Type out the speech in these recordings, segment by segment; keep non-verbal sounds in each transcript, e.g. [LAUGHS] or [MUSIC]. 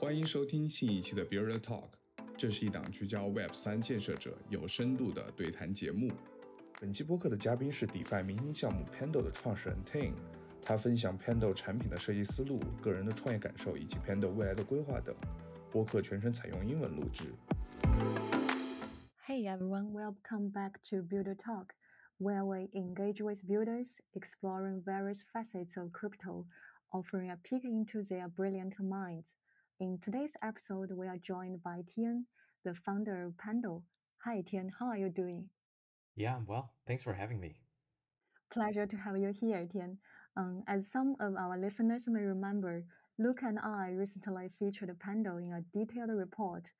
欢迎收听新一期的 Buidler Talk，这是一档聚焦 Web 三建设者有深度的对谈节目。本期播客的嘉宾是 DeFi 明星项目 Pendle 的创始人 TN，他分享 Pendle 产品的设计思路、个人的创业感受以及 Pendle 未来的规划等。播客全程采用英文录制。Hey everyone, welcome back to Buidler Talk. where we engage with builders exploring various facets of crypto, offering a peek into their brilliant minds. In today's episode, we are joined by TN, the founder of Pendle. Hi TN, how are you doing? Yeah, I'm well. Thanks for having me. Pleasure to have you here, TN. Um, as some of our listeners may remember, Luke and I recently featured Pendle in a detailed report,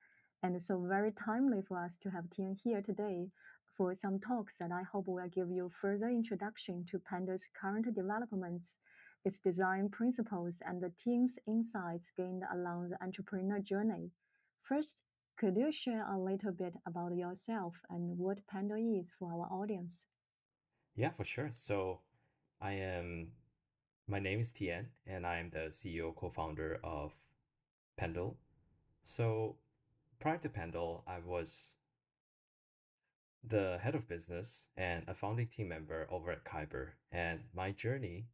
and so very timely for us to have TN here today for some talks that I hope will give you further introduction to Pendle's current developments, its design principles, and the team's insights gained along the entrepreneur journey. First, could you share a little bit about yourself and what Pendle is for our audience? Yeah, for sure. So, I am. My name is TN, and I am the CEO co-founder of Pendle. So, prior to Pendle, I was the head of business and a founding team member over at Kyber. And my journey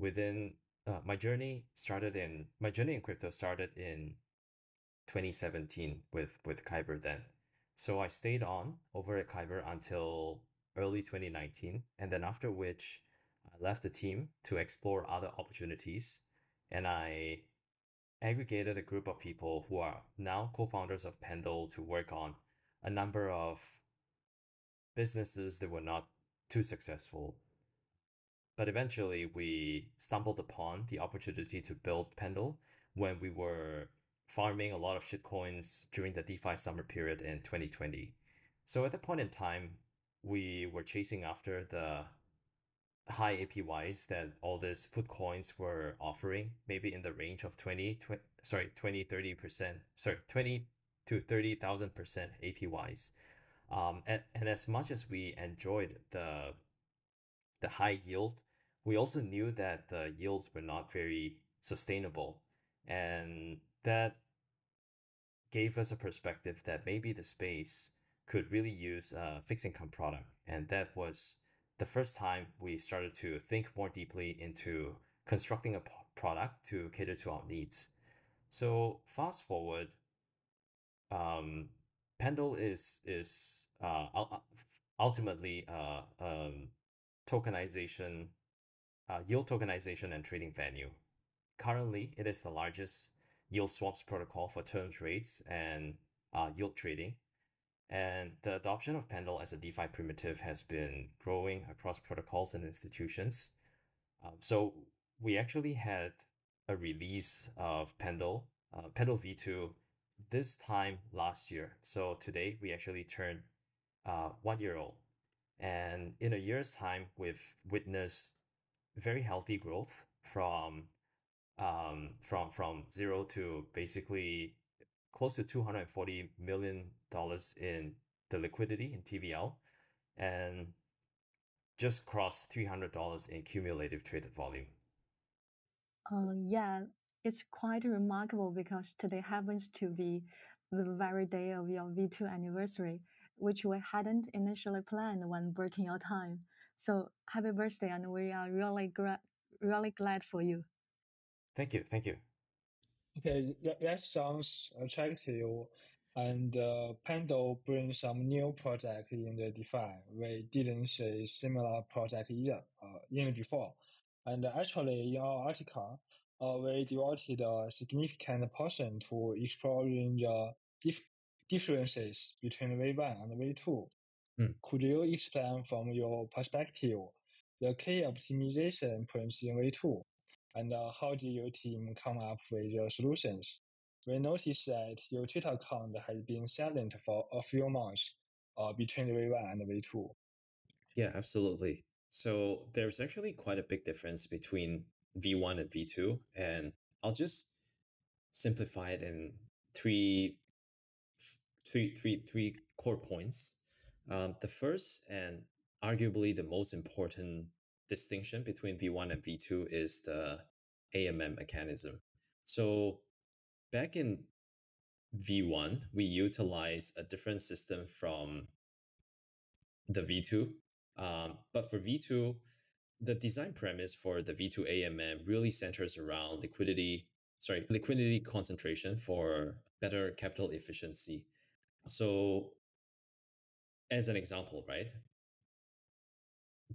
within uh, my journey started in my journey in crypto started in 2017 with with Kyber then. So I stayed on over at Kyber until early 2019, and then after which I left the team to explore other opportunities, and I aggregated a group of people who are now co-founders of Pendle to work on a number of businesses that were not too successful. But eventually, we stumbled upon the opportunity to build Pendle when we were farming a lot of shitcoins during the DeFi summer period in 2020. So at that point in time, we were chasing after the high APYs that all these food coins were offering, maybe in the range of 20, 20 sorry, 20, 30%, sorry, 20 to 30,000% APYs. Um, and, and as much as we enjoyed the the high yield, we also knew that the yields were not very sustainable. And that gave us a perspective that maybe the space could really use a fixed income product. And that was the first time we started to think more deeply into constructing a product to cater to our needs. So fast forward, um, Pendle is is uh, ultimately uh, um, tokenization, uh, yield tokenization and trading venue. Currently, it is the largest yield swaps protocol for terms rates and uh, yield trading. And the adoption of Pendle as a DeFi primitive has been growing across protocols and institutions. Um, so we actually had a release of Pendle, uh, Pendle V2, this time last year. So today we actually turned uh, one year old. And in a year's time, we've witnessed very healthy growth from um, from from zero to basically close to two hundred forty million dollars in the liquidity in TVL, and just crossed three hundred dollars in cumulative traded volume. Uh, yeah, it's quite remarkable because today happens to be the very day of your V2 anniversary, which we hadn't initially planned when breaking your time. So happy birthday, and we are really gra- really glad for you. Thank you, thank you. Okay, that, that sounds attractive. And uh, Pendle brings some new project in the DeFi. We didn't see similar project either uh, in before. And actually, in our article, uh, we devoted a significant portion to exploring the dif- differences between V1 and V2. Mm. Could you explain from your perspective the key optimization points in V2? And uh, how did your team come up with the solutions? We noticed that your Twitter account has been silent for a few months uh, between V1 and V2. Yeah, absolutely. So there's actually quite a big difference between V1 and V2, and I'll just simplify it in three, three, three, three core points. Um, the first and arguably the most important distinction between V1 and V2 is the AMM mechanism. So back in V1, we utilize a different system from the V2. Um, but for V2, the design premise for the V2 AMM really centers around liquidity, sorry, liquidity concentration for better capital efficiency. So, as an example, right?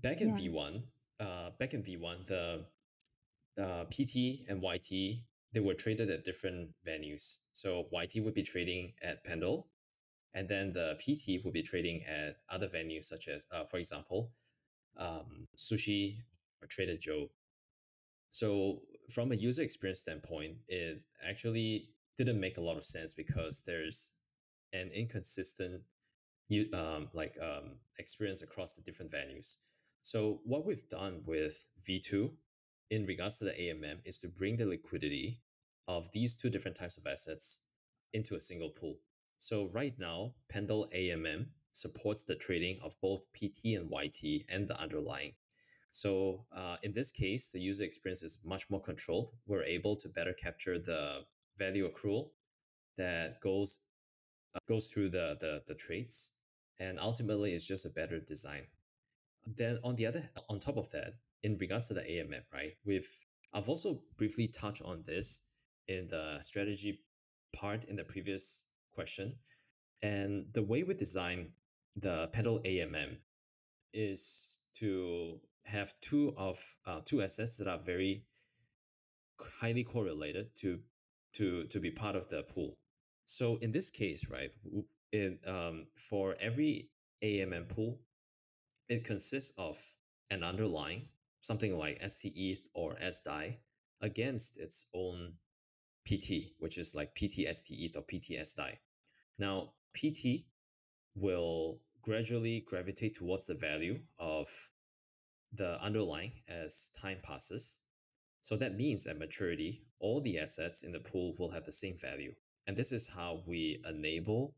Back in Yeah. V1, uh, back in V1, the uh, PT and YT they were traded at different venues. So YT would be trading at Pendle, and then the PT would be trading at other venues such as, uh, for example, um, Sushi or Trader Joe. So from a user experience standpoint, it actually didn't make a lot of sense because there's an inconsistent you um, like um, experience across the different venues. So what we've done with V2 in regards to the AMM is to bring the liquidity of these two different types of assets into a single pool. So right now, Pendle AMM supports the trading of both PT and YT and the underlying. So uh, in this case, the user experience is much more controlled. We're able to better capture the value accrual that goes goes through the, the the traits and ultimately, it's just a better design. Then on the other, on top of that, in regards to the AMM, right? We've I've also briefly touched on this in the strategy part in the previous question. And the way we design the Pendle AMM is to have two of uh, two assets that are very highly correlated to to to be part of the pool. So in this case, right, in um, for every AMM pool, it consists of an underlying, something like STETH or SDAI, against its own PT, which is like PT STETH or PT SDAI. Now, PT will gradually gravitate towards the value of the underlying as time passes. So that means at maturity, all the assets in the pool will have the same value. And this is how we enable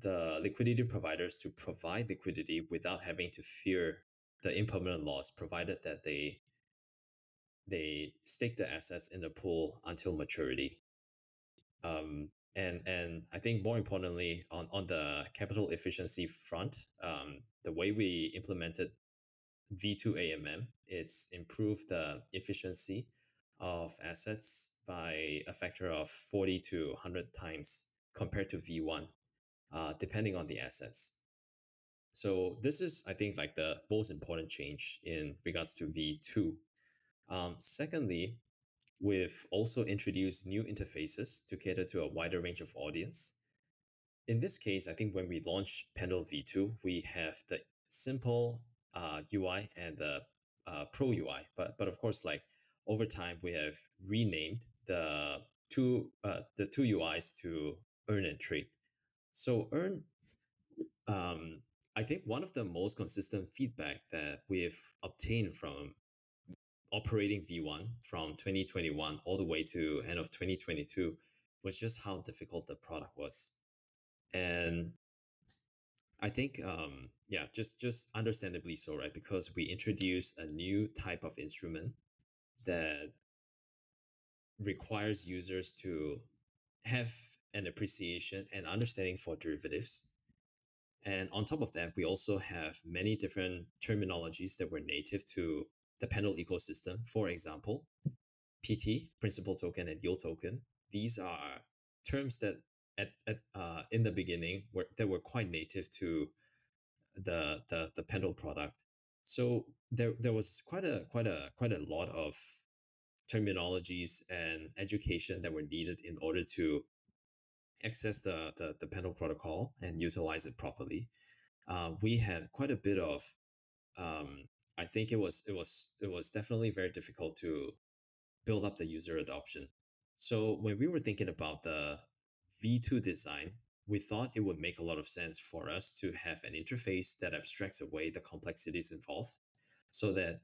the liquidity providers to provide liquidity without having to fear the impermanent loss, provided that they they stake the assets in the pool until maturity. Um, and and I think more importantly, on on the capital efficiency front, um, the way we implemented V2 AMM, it's improved the efficiency of assets by a factor of 40 to 100 times compared to V1, uh, depending on the assets. So this is, I think, like the most important change in regards to V2. Um, secondly, we've also introduced new interfaces to cater to a wider range of audience. In this case, I think when we launch Pendle V2, we have the simple uh, UI and the uh, Pro UI, but but of course, like over time, we have renamed the two uh, the two UIs to Earn and Trade. So Earn, um, I think one of the most consistent feedback that we've obtained from operating V1 from 2021 all the way to end of 2022 was just how difficult the product was. And I think, um, yeah, just just understandably so, right? Because we introduced a new type of instrument that requires users to have an appreciation and understanding for derivatives. And on top of that, we also have many different terminologies that were native to the Pendle ecosystem. For example, PT, principal token, and yield token. These are terms that at, at uh, in the beginning were that were quite native to the the the Pendle product. So there there was quite a quite a quite a lot of terminologies and education that were needed in order to access the the, the Pendle protocol and utilize it properly. Uh, we had quite a bit of um, I think it was it was it was definitely very difficult to build up the user adoption. So when we were thinking about the V2 design, we thought it would make a lot of sense for us to have an interface that abstracts away the complexities involved so that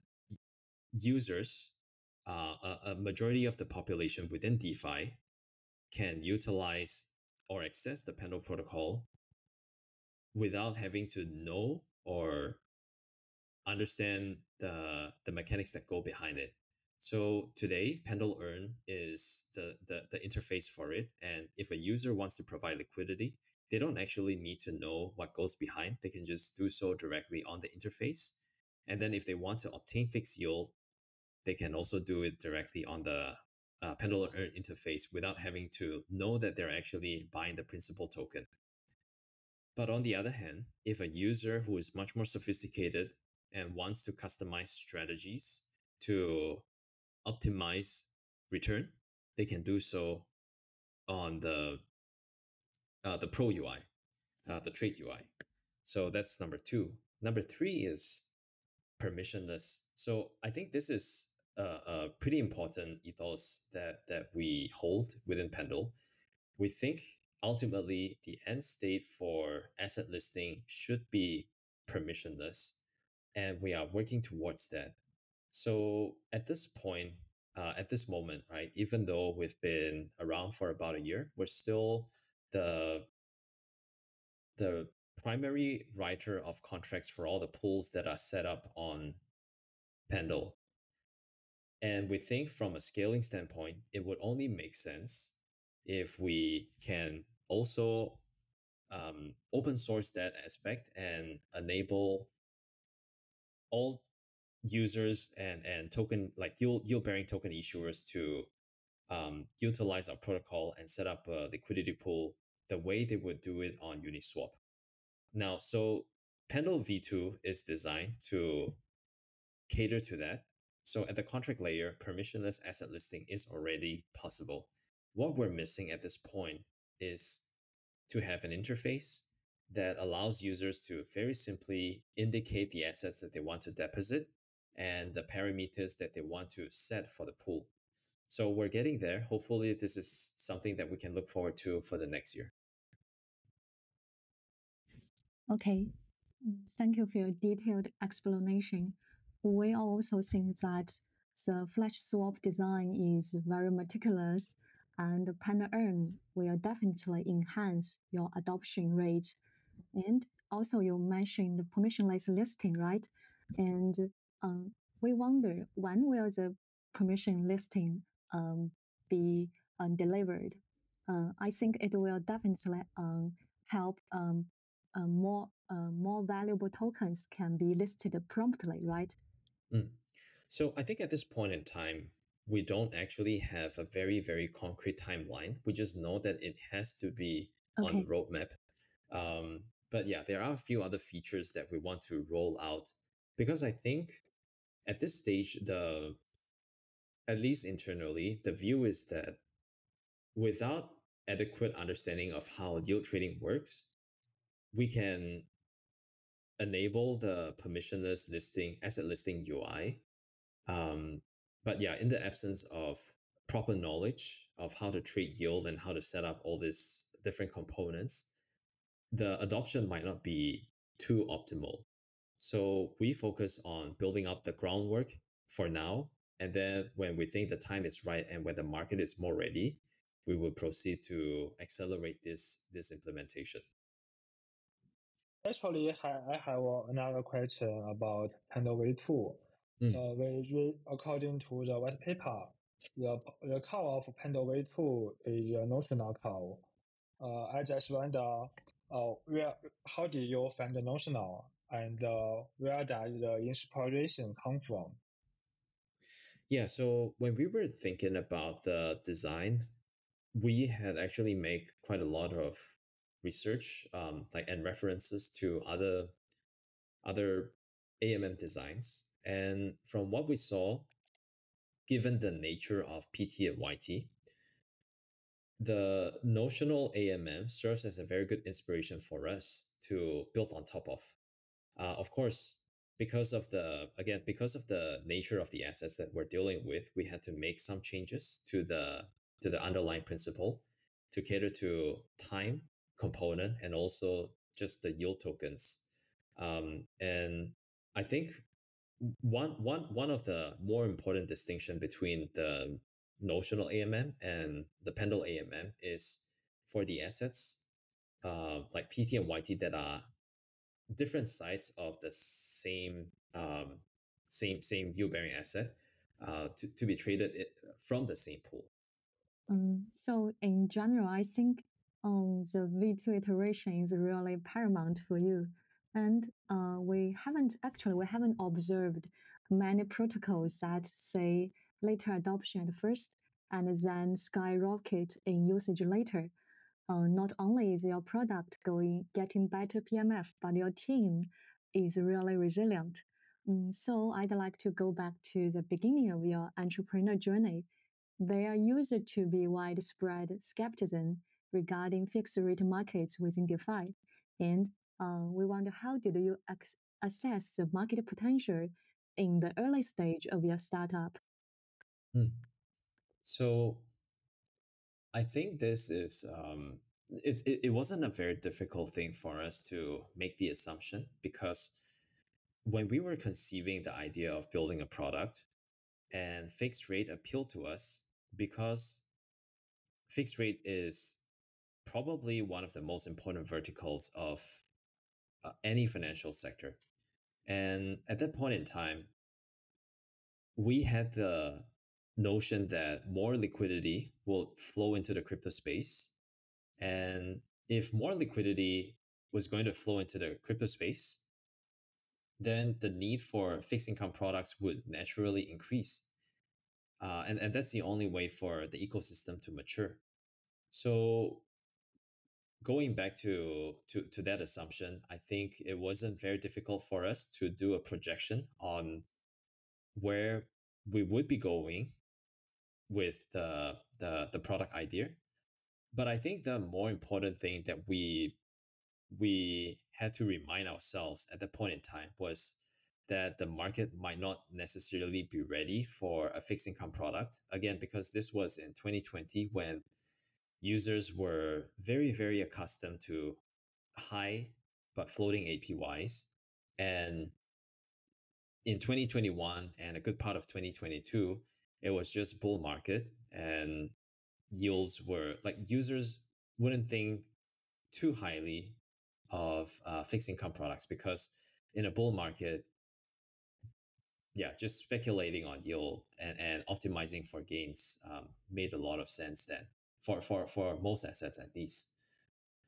users, uh, a, a majority of the population within DeFi, can utilize or access the Pendle protocol without having to know or understand the the mechanics that go behind it. So today, Pendle Earn is the, the, the interface for it. And if a user wants to provide liquidity, they don't actually need to know what goes behind. They can just do so directly on the interface. And then if they want to obtain fixed yield, they can also do it directly on the uh, Pendle Earn interface without having to know that they're actually buying the principal token. But on the other hand, if a user who is much more sophisticated and wants to customize strategies to optimize return, they can do so on the uh, the Pro UI, uh, the Trade UI. So that's number two. Number three is permissionless. So I think this is a, a pretty important ethos that that we hold within Pendle. We think ultimately the end state for asset listing should be permissionless, and we are working towards that. So at this point, uh, at this moment, right, even though we've been around for about a year, we're still the the primary writer of contracts for all the pools that are set up on Pendle. And we think from a scaling standpoint, it would only make sense if we can also um, open source that aspect and enable all users and and token like yield yield bearing token issuers to um, utilize our protocol and set up a liquidity pool the way they would do it on Uniswap. Now, so Pendle V2 is designed to cater to that. So at the contract layer, permissionless asset listing is already possible. What we're missing at this point is to have an interface that allows users to very simply indicate the assets that they want to deposit and the parameters that they want to set for the pool. So we're getting there. Hopefully, this is something that we can look forward to for the next year. Okay, thank you for your detailed explanation. We also think that the flash swap design is very meticulous and Pendle Earn will definitely enhance your adoption rate. And also, you mentioned the permissionless listing, right? And um, we wonder when will the permission listing um, be uh, delivered? Uh, I think it will definitely um, help um, uh, more uh, more valuable tokens can be listed promptly, right? Mm. So I think at this point in time, we don't actually have a very very concrete timeline. We just know that it has to be okay. on the roadmap. Um, but yeah, there are a few other features that we want to roll out because I think at this stage, the at least internally, the view is that without adequate understanding of how yield trading works, we can enable the permissionless listing asset listing UI. Um, but yeah, in the absence of proper knowledge of how to trade yield and how to set up all these different components, the adoption might not be too optimal. So we focus on building up the groundwork for now. And then when we think the time is right and when the market is more ready, we will proceed to accelerate this, this implementation. Actually, I have another question about Pendle V2. Mm. Uh, according to the white paper, the, the call of Pendle V2 is a notional call. Uh, I just wonder, uh, where, how did you find the notional? and uh, where does the inspiration come from? Yeah, so when we were thinking about the design, we had actually made quite a lot of research, um, like and references to other other AMM designs. And from what we saw, given the nature of PT and YT, the notional AMM serves as a very good inspiration for us to build on top of. Uh, of course, because of the again because of the nature of the assets that we're dealing with, we had to make some changes to the to the underlying principle to cater to time component and also just the yield tokens. Um, and I think one one one of the more important distinction between the notional AMM and the Pendle AMM is for the assets uh, like PT and YT that are different sides of the same um, same same yield bearing asset. uh, to, to be traded from the same pool. Um, so in general, I think um, the V2 iteration is really paramount for you. And uh, we haven't actually we haven't observed many protocols that say later adoption at first and then skyrocket in usage later. Uh, not only is your product going getting better PMF, but your team is really resilient. Um, so I'd like to go back to the beginning of your entrepreneur journey. There used to be widespread skepticism regarding fixed rate markets within DeFi, and uh, we wonder how did you assess the market potential in the early stage of your startup? Hmm. So I think this is um, it's it, it wasn't a very difficult thing for us to make the assumption because when we were conceiving the idea of building a product and fixed rate appealed to us because fixed rate is probably one of the most important verticals of uh, any financial sector. And at that point in time, we had the notion that more liquidity will flow into the crypto space. And if more liquidity was going to flow into the crypto space, then the need for fixed income products would naturally increase. Uh, and, and that's the only way for the ecosystem to mature. So going back to, to to that assumption, I think it wasn't very difficult for us to do a projection on where we would be going with the the, the product idea. But I think the more important thing that we we had to remind ourselves at that point in time was that the market might not necessarily be ready for a fixed income product. Again, because this was in 2020 when users were very, very accustomed to high but floating APYs. And in 2021 and a good part of 2022, it was just bull market and yields were like users wouldn't think too highly of uh, fixed income products because in a bull market, yeah, just speculating on yield and, and optimizing for gains um, made a lot of sense then for for for most assets at least.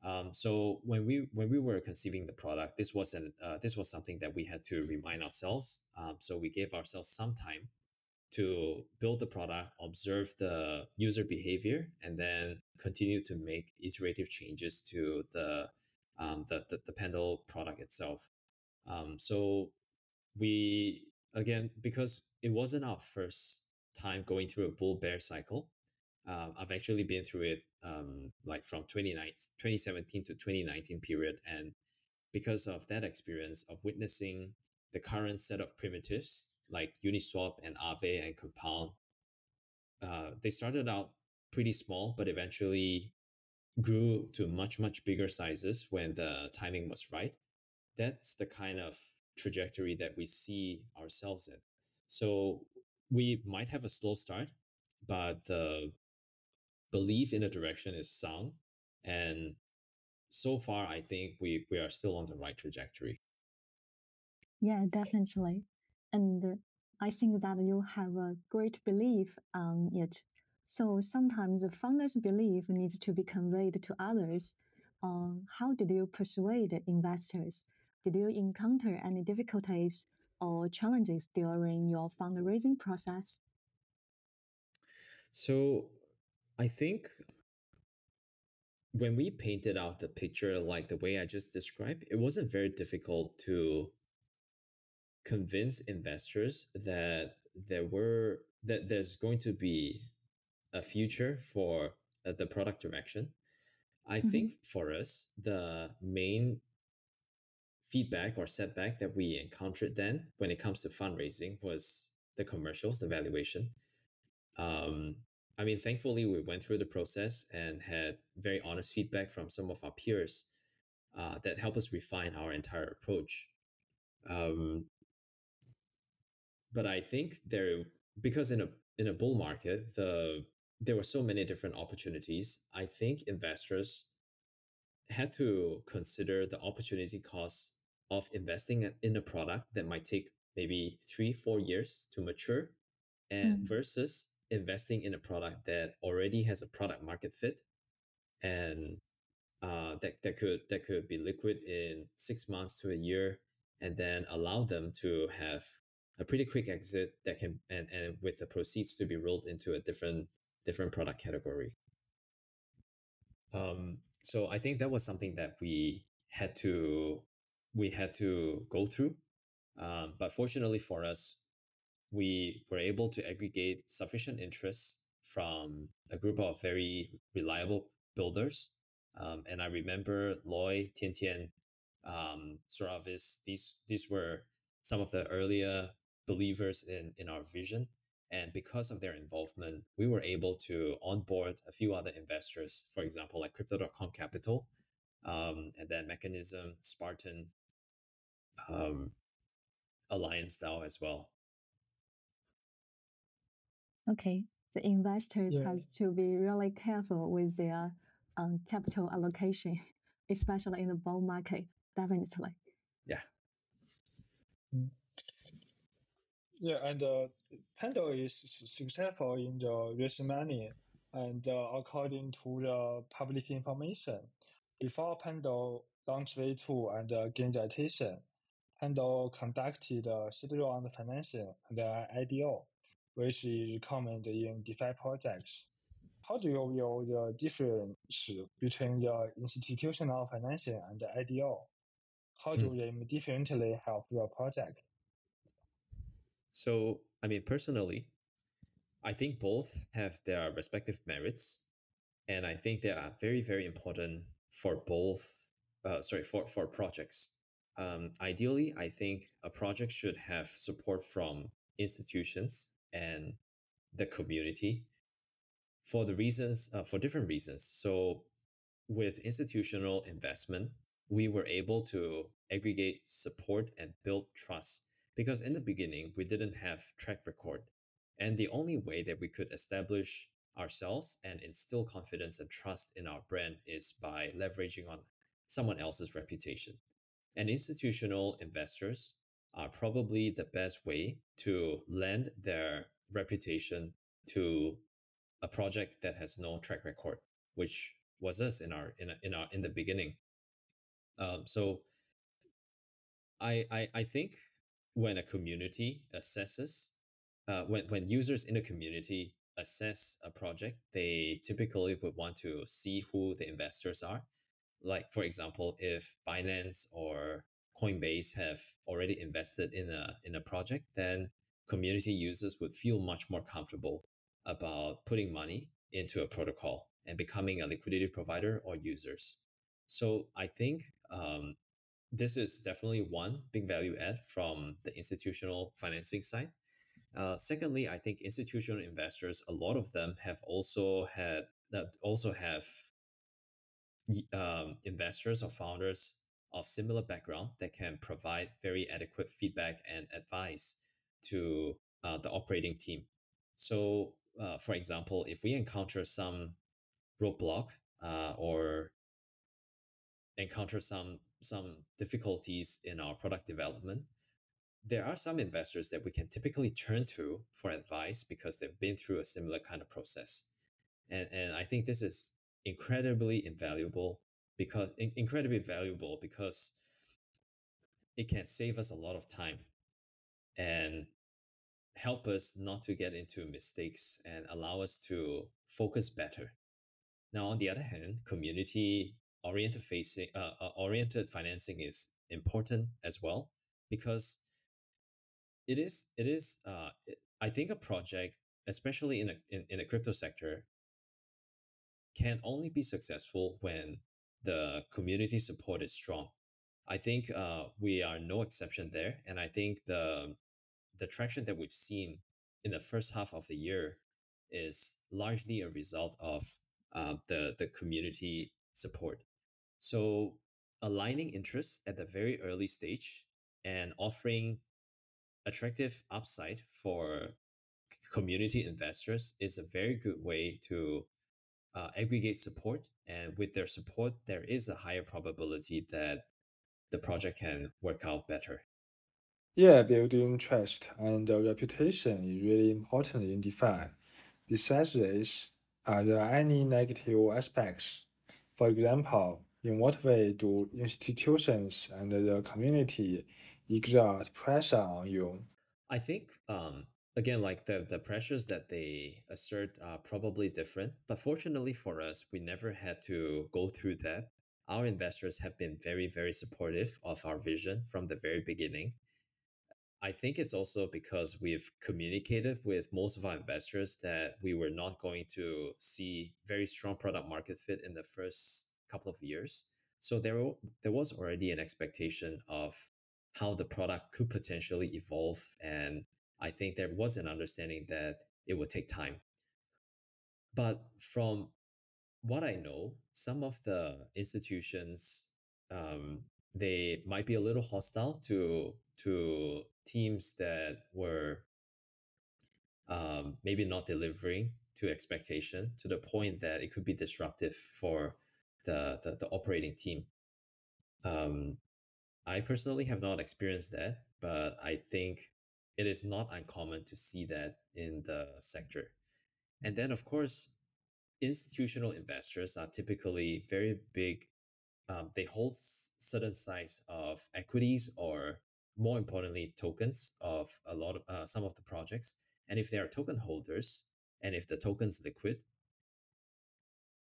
Um, so when we when we were conceiving the product, this wasn't uh, this was something that we had to remind ourselves. Um, so we gave ourselves some time to build the product, observe the user behavior, and then continue to make iterative changes to the um, the, the the Pendle product itself. Um, so we again because it wasn't our first time going through a bull bear cycle um, I've actually been through it um, like from 2017 to 2019 period. And because of that experience of witnessing the current set of primitives like Uniswap and Aave and Compound, uh, they started out pretty small, but eventually grew to much, much bigger sizes when the timing was right. That's the kind of trajectory that we see ourselves in. So we might have a slow start, but the belief in a direction is sound. And so far, I think we, we are still on the right trajectory. Yeah, definitely. And I think that you have a great belief on it. So sometimes the founder's belief needs to be conveyed to others. Uh, how did you persuade investors? Did you encounter any difficulties or challenges during your fundraising process? So I think when we painted out the picture like the way I just described, it wasn't very difficult to convince investors that there were that there's going to be a future for uh, the product direction. I mm-hmm. think for us, the main feedback or setback that we encountered then when it comes to fundraising was the commercials, the valuation. Um, I mean, thankfully, we went through the process and had very honest feedback from some of our peers uh, that helped us refine our entire approach. Um, but I think there, because in a in a bull market, the there were so many different opportunities. I think investors had to consider the opportunity cost of investing in a product that might take maybe three, four years to mature and Mm. versus investing in a product that already has a product market fit and uh, that, that could that could be liquid in six months to a year and then allow them to have a pretty quick exit that can and, and with the proceeds to be rolled into a different different product category. Um, so i think that was something that we had to we had to go through um, but fortunately for us we were able to aggregate sufficient interest from a group of very reliable builders um, and i remember loy tian tian um, Suravis, these these were some of the earlier believers in in our vision, and because of their involvement, we were able to onboard a few other investors. For example, like Crypto.com Capital, um, and then Mechanism, Spartan, um, Alliance DAO as well. Okay, the investors Yeah. has to be really careful with their um, capital allocation, [LAUGHS] especially in the bull market. Definitely. Yeah. Yeah, and uh, Pendle is successful in the raising money, and uh, according to the public information, before Pendle launched V2 and uh, gained attention, Pendle conducted a seed round financing and IDO, which is common in DeFi projects. How do you view the difference between the institutional financing and the IDO? How do they differently help your project? So, I mean, personally, I think both have their respective merits, and I think they are very, very important for both. Uh, sorry, for for projects. Um, ideally, I think a project should have support from institutions and the community for the reasons uh, for different reasons. So, with institutional investment, we were able to aggregate support and build trust because in the beginning we didn't have track record and the only way that we could establish ourselves and instill confidence and trust in our brand is by leveraging on someone else's reputation and institutional investors are probably the best way to lend their reputation to a project that has no track record which was us in our in, in our in the beginning um, so I, I I think when a community assesses, uh, when when users in a community assess a project, they typically would want to see who the investors are. Like for example, if Binance or Coinbase have already invested in a in a project, then community users would feel much more comfortable about putting money into a protocol and becoming a liquidity provider or users. So I think um, this is definitely one big value add from the institutional financing side. Uh, secondly, I think institutional investors, a lot of them have also had that also have um, investors or founders of similar background that can provide very adequate feedback and advice to uh, the operating team. So, uh, for example, if we encounter some roadblock uh, or encounter some some difficulties in our product development, there are some investors that we can typically turn to for advice because they've been through a similar kind of process. And and I think this is incredibly invaluable because in, incredibly valuable because it can save us a lot of time and help us not to get into mistakes and allow us to focus better. Now, on the other hand, community oriented facing uh, uh, oriented financing is important as well because it is it is uh, I think a project, especially in a in, in the crypto sector, can only be successful when the community support is strong. I think uh, we are no exception there, and I think the the traction that we've seen in the first half of the year is largely a result of uh, the the community support. So aligning interests at the very early stage and offering attractive upside for community investors is a very good way to uh, aggregate support. And with their support, there is a higher probability that the project can work out better. Yeah, building trust and reputation is really important in DeFi. Besides this, are there any negative aspects? For example, in what way do institutions and the community exert pressure on you? I think um, again, like the the pressures that they assert are probably different, but fortunately for us, we never had to go through that. Our investors have been very, very supportive of our vision from the very beginning. I think it's also because we've communicated with most of our investors that we were not going to see very strong product market fit in the first couple of years. So there, there was already an expectation of how the product could potentially evolve. And I think there was an understanding that it would take time. But from what I know, some of the institutions um, they might be a little hostile to to teams that were um, maybe not delivering to expectation to the point that it could be disruptive for the the, the operating team. Um, I personally have not experienced that, but I think it is not uncommon to see that in the sector. And then, of course, institutional investors are typically very big um, they hold certain size of equities or more importantly tokens of a lot of uh, some of the projects and if they are token holders and if the token's liquid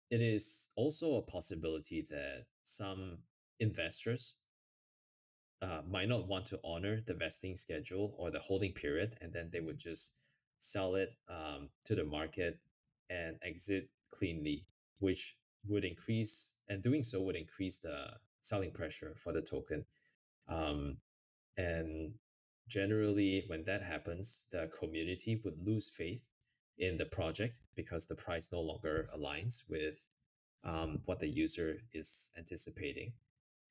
it is also a possibility that some investors uh, might not want to honor the vesting schedule or the holding period and then they would just sell it um, to the market and exit cleanly which would increase, and doing so would increase the selling pressure for the token. Um, and generally, when that happens, the community would lose faith in the project because the price no longer aligns with um, what the user is anticipating,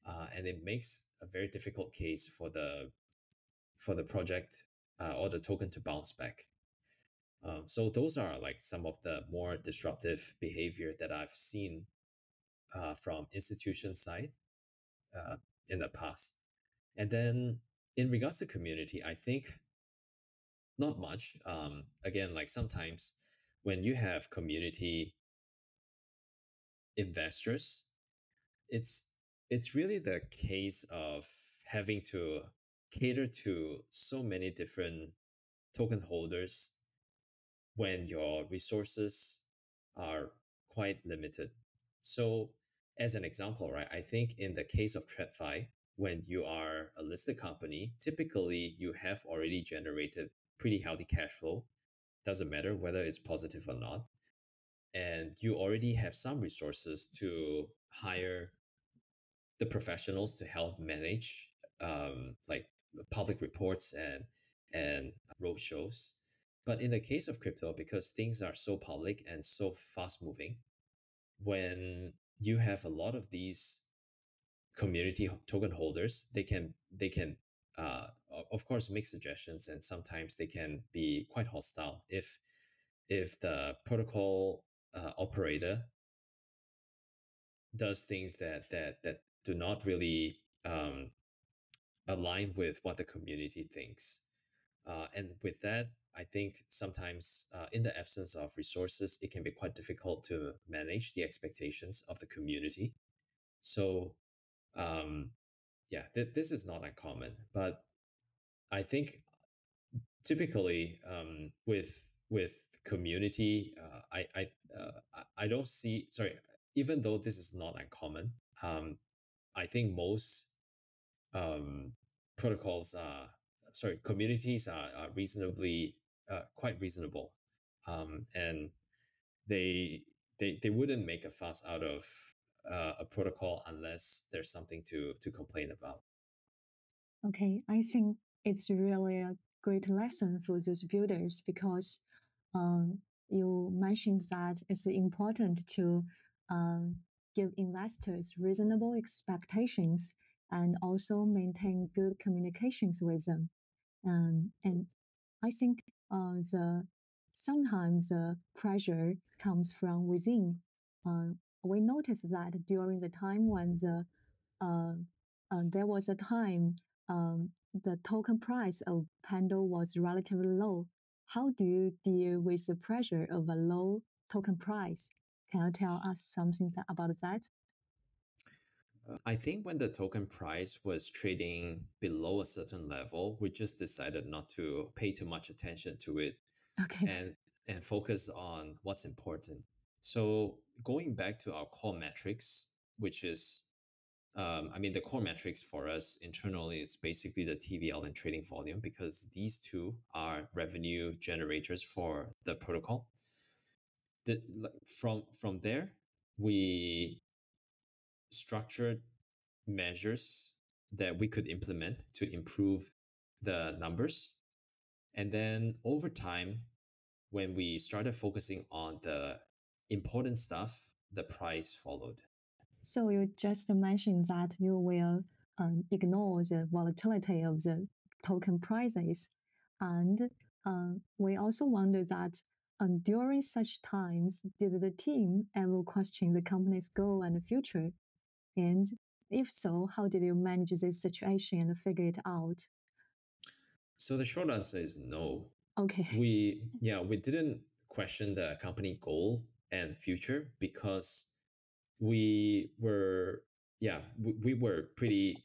uh, and it makes a very difficult case for the for the project uh, or the token to bounce back. Um, so those are like some of the more disruptive behavior that I've seen uh, from institution side uh, in the past. And then in regards to community, I think not much. Um, again, like sometimes when you have community investors, it's it's really the case of having to cater to so many different token holders when your resources are quite limited. So, as an example, right, I think in the case of TradFi, when you are a listed company, typically you have already generated pretty healthy cash flow. Doesn't matter whether it's positive or not. And you already have some resources to hire the professionals to help manage um, like public reports and and roadshows but in the case of crypto, because things are so public and so fast moving, when you have a lot of these community token holders, they can they can uh, of course make suggestions and sometimes they can be quite hostile. If if the protocol uh, operator does things that that that do not really um, align with what the community thinks uh, and with that I think sometimes, uh, in the absence of resources, it can be quite difficult to manage the expectations of the community. So, um, yeah, th- this is not uncommon, but I think typically um, with with community, uh, I I uh, I don't see. Sorry, even though this is not uncommon, um, I think most um, protocols are sorry communities are, are reasonably uh, quite reasonable, um, and they they they wouldn't make a fuss out of uh, a protocol unless there's something to to complain about. Okay, I think it's really a great lesson for those builders because um, you mentioned that it's important to um, give investors reasonable expectations and also maintain good communications with them. Um, and I think uh, the sometimes the pressure comes from within. Uh, we noticed that during the time when the uh, uh, there was a time um, the token price of Pendle was relatively low. How do you deal with the pressure of a low token price? Can you tell us something about that? I think when the token price was trading below a certain level, we just decided not to pay too much attention to it Okay. and and focus on what's important. So going back to our core metrics, which is um, I mean, the core metrics for us internally is basically the TVL and trading volume because these two are revenue generators for the protocol. The, from from there, we structured measures that we could implement to improve the numbers, and then over time, when we started focusing on the important stuff, the price followed. So you just mentioned that you will um, ignore the volatility of the token prices. And uh, we also wonder that um, during such times, did the team ever question the company's goal and the future? And if so, how did you manage this situation and figure it out? So the short answer is no. Okay. We yeah, we didn't question the company goal and future because we were yeah we, we were pretty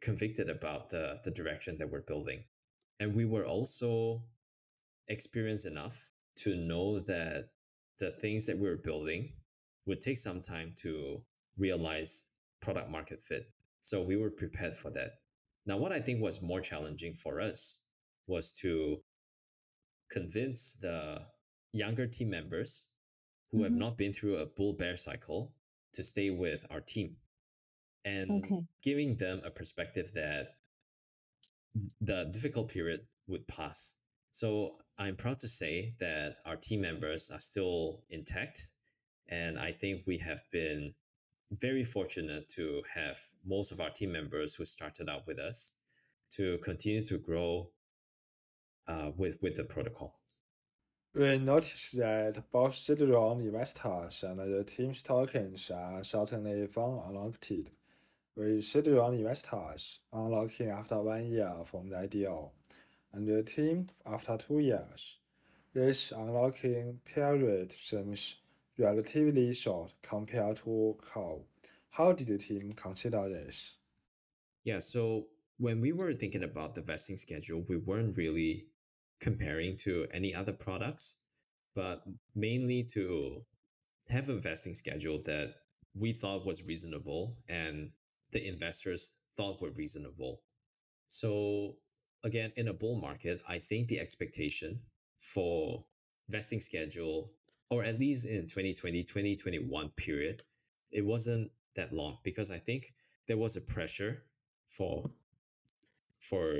convicted about the the direction that we're building and we were also experienced enough to know that the things that we were building would take some time to realize product market fit so we were prepared for that now what i think was more challenging for us was to convince the younger team members who have Mhm. not been through a bull bear cycle to stay with our team and Okay. giving them a perspective that the difficult period would pass. So I'm proud to say that our team members are still intact. And I think we have been very fortunate to have most of our team members who started out with us to continue to grow uh, with, with the protocol. We noticed that both seed round investors and the team's tokens are certainly fund unlocked, with seed round investors unlocking after one year from the IDO, and the team after two years. This unlocking period seems relatively short compared to COW. How did the team consider this? Yeah, so when we were thinking about the vesting schedule, we weren't really comparing to any other products, but mainly to have a vesting schedule that we thought was reasonable and the investors thought were reasonable. So again, in a bull market, I think the expectation for vesting schedule, or at least in 2020, 2021 period, it wasn't that long because I think there was a pressure for for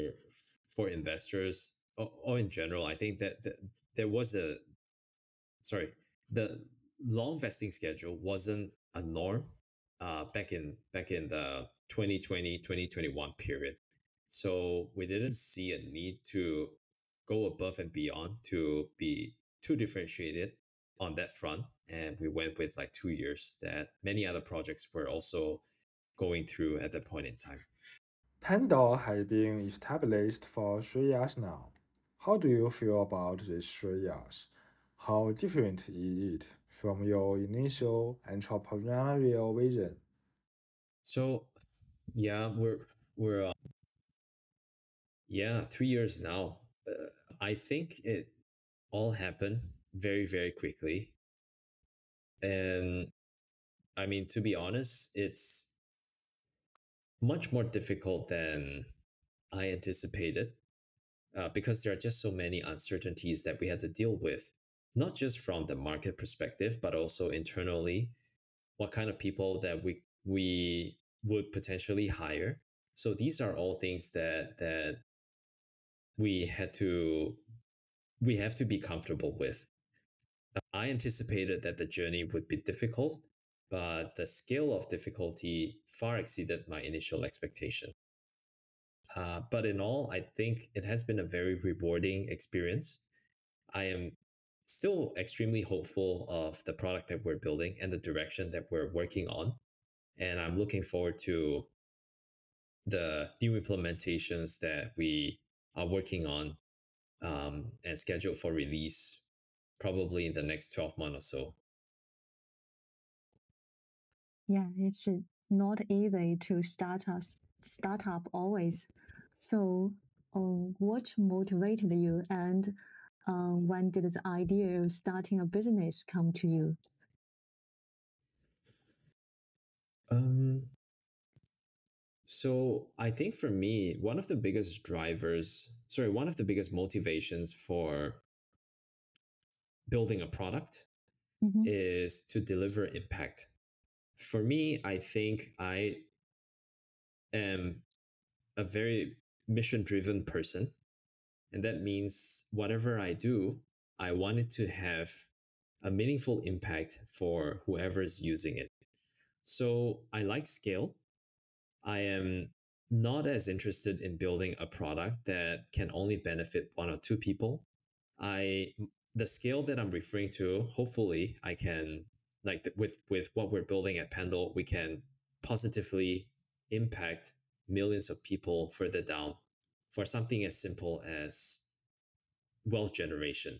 for investors or, or in general. I think that, that there was a sorry the long vesting schedule wasn't a norm uh, back in back in the 2020 2021 period so we didn't see a need to go above and beyond to be too differentiated on that front and we went with like two years that many other projects were also going through at that point in time Pendle has been established for three years now. How do you feel about these three years? How different is it from your initial entrepreneurial vision? So, yeah, we're we're yeah three years now. Uh, I think it all happened very very quickly, and I mean to be honest, it's much more difficult than I anticipated uh, because there are just so many uncertainties that we had to deal with, not just from the market perspective, but also internally, what kind of people that we we would potentially hire. So these are all things that that we had to we have to be comfortable with. I anticipated that the journey would be difficult, but the scale of difficulty far exceeded my initial expectation. Uh, but in all, I think it has been a very rewarding experience. I am still extremely hopeful of the product that we're building and the direction that we're working on. And I'm looking forward to the new implementations that we are working on um, and scheduled for release probably in the next 12 months or so. Yeah, it's not easy to start a startup always. So, um, what motivated you and uh, when did the idea of starting a business come to you? Um, so I think for me, one of the biggest drivers, sorry, one of the biggest motivations for building a product Mhm. is to deliver impact. For me, I think I am a very mission driven person. And that means whatever I do, I want it to have a meaningful impact for whoever's using it. So I like scale. I am not as interested in building a product that can only benefit one or two people. I the scale that I'm referring to, hopefully I can like with with what we're building at Pendle, we can positively impact millions of people further down for something as simple as wealth generation.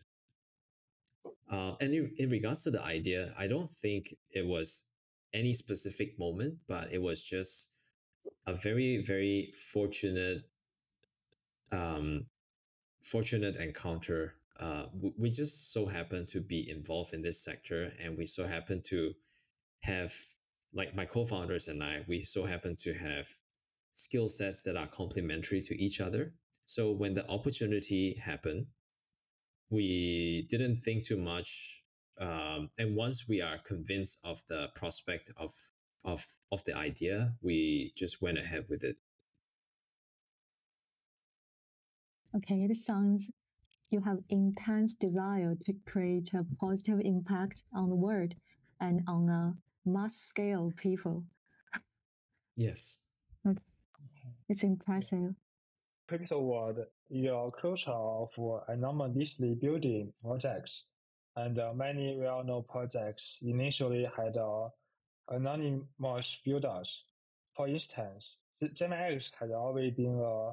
Uh, and in, in regards to the idea, I don't think it was any specific moment, but it was just a very, very fortunate, um, fortunate encounter. Uh, we just so happen to be involved in this sector, and we so happen to have, like my co-founders and I, we so happen to have skill sets that are complementary to each other. So when the opportunity happened, we didn't think too much. Um, and once we are convinced of the prospect of of of the idea, we just went ahead with it. Okay, it sounds you have intense desire to create a positive impact on the world and on a mass scale people. Yes. It's, it's impressive. Crypto world is a culture of anonymously building projects, and uh, many well-known projects initially had uh, anonymous builders. For instance, GMX has always been a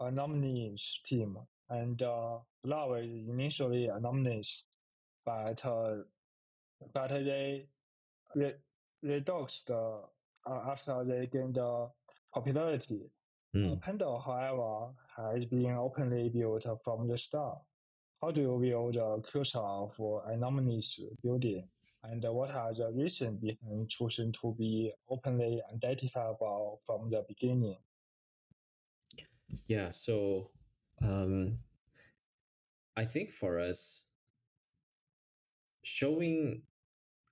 anonymous team, and uh, Love is initially anonymous, but uh, but they re- reduced uh, after they gained uh, popularity. Mm. Pendle, however, has been openly built from the start. How do you build a culture of anonymous building? And what are the reasons behind choosing to be openly identifiable from the beginning? Yeah. So, um, I think for us, showing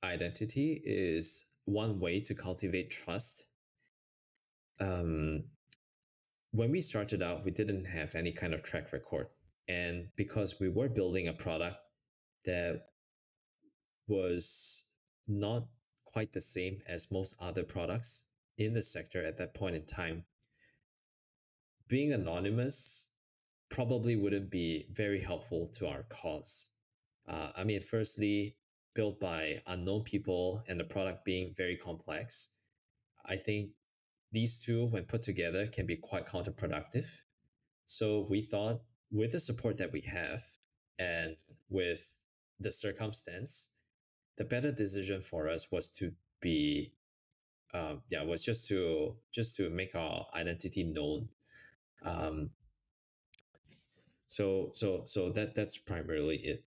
identity is one way to cultivate trust. Um, when we started out, we didn't have any kind of track record. And because we were building a product that was not quite the same as most other products in the sector at that point in time, being anonymous probably wouldn't be very helpful to our cause. Uh, I mean, firstly, built by unknown people and the product being very complex, I think these two, when put together, can be quite counterproductive. So we thought with the support that we have and with the circumstance, the better decision for us was to be, um, yeah, was just to just to make our identity known. Um, so so so that that's primarily it.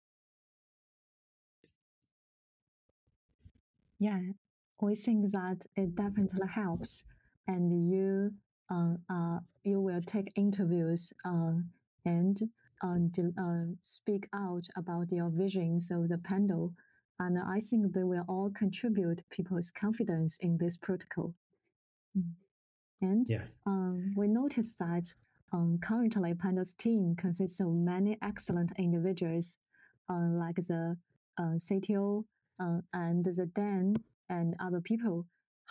Yeah, we think that it definitely helps, and you uh, uh you will take interviews uh, and de- uh, speak out about your visions of the Pendle. and I think they will all contribute people's confidence in this protocol. Mm. And Yeah. um, we noticed that um, currently Pendle's team consists of many excellent individuals, uh, like the uh, CTO uh, and the Dan and other people.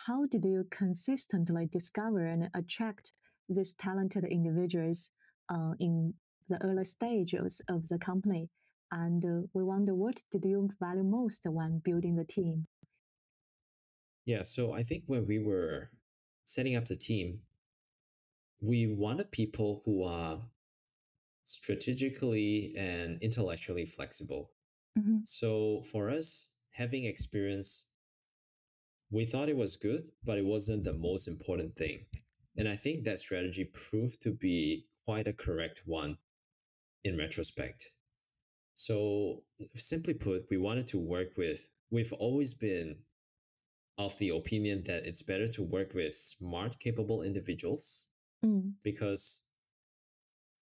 How did you consistently discover and attract these talented individuals uh, in the early stage of, of the company? And uh, we wonder what did you value most when building the team? Yeah, so I think when we were setting up the team, we wanted people who are strategically and intellectually flexible. Mm-hmm. So for us, having experience, we thought it was good, but it wasn't the most important thing. And I think that strategy proved to be quite a correct one in retrospect. So, simply put, we wanted to work with, we've always been of the opinion that it's better to work with smart, capable individuals Mm. because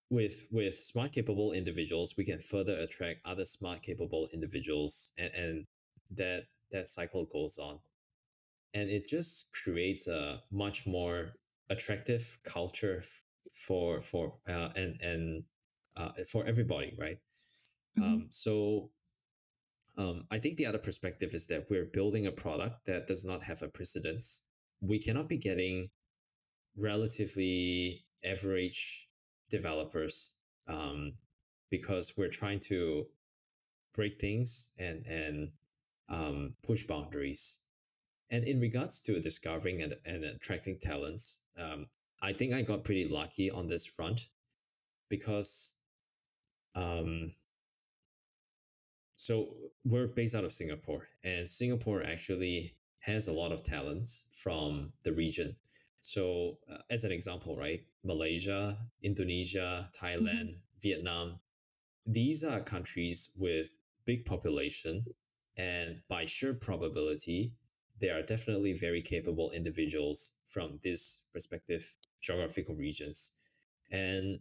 with with smart capable individuals we can further attract other smart capable individuals and, and that that cycle goes on and it just creates a much more attractive culture for for uh, and and uh, for everybody right Mhm. um, so um, i think the other perspective is that we're building a product that does not have a precedence we cannot be getting relatively average developers um, because we're trying to break things and and um, push boundaries. And in regards to discovering and, and attracting talents, um, I think I got pretty lucky on this front because um, so we're based out of Singapore, and Singapore actually has a lot of talents from the region. So, uh, as an example, right, Malaysia, Indonesia, Thailand, Vietnam, these are countries with big population, and by sheer probability, there are definitely very capable individuals from these respective geographical regions. And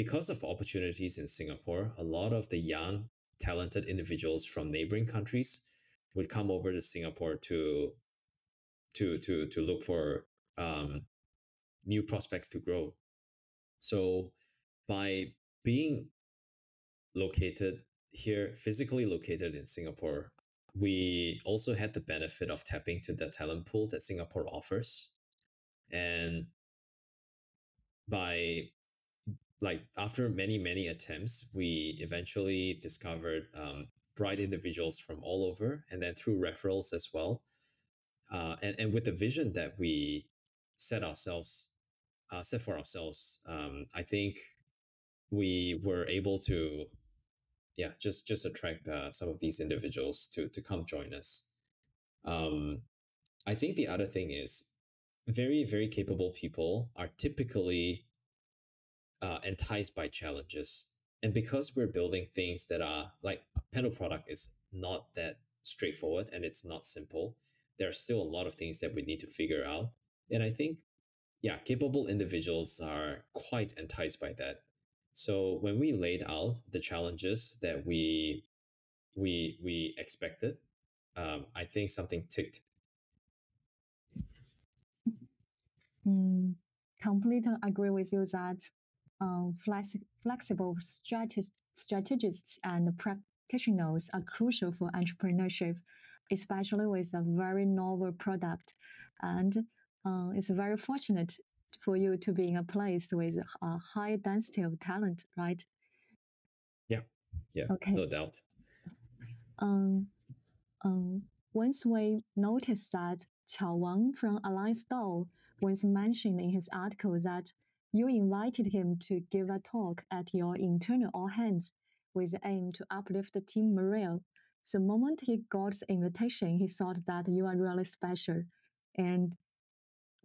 because of opportunities in Singapore, a lot of the young, talented individuals from neighboring countries would come over to Singapore to to to to look for um, new prospects to grow. So by being located here, physically located in Singapore, we also had the benefit of tapping to the talent pool that Singapore offers. And by like after many many attempts we eventually discovered um, bright individuals from all over and then through referrals as well. Uh, and, and with the vision that we set ourselves uh, set for ourselves um, i think we were able to yeah just just attract uh, some of these individuals to to come join us. Um, i think the other thing is very very capable people are typically uh, enticed by challenges. And because we're building things that are like Pendle product is not that straightforward and it's not simple, there are still a lot of things that we need to figure out. And I think, yeah, capable individuals are quite enticed by that. So when we laid out the challenges that we we we expected, um, I think something ticked. Mm, completely agree with you that um, flex- flexible strateg- strategists and practitioners are crucial for entrepreneurship, especially with a very novel product. And uh, it's very fortunate for you to be in a place with a high density of talent, right? Yeah, yeah, Okay. no doubt. Um, um, once we noticed that Qiao Wang from Alliance DAO once mentioned in his article that you invited him to give a talk at your internal all hands with the aim to uplift the team morale. The moment he got the invitation, he thought that you are really special. And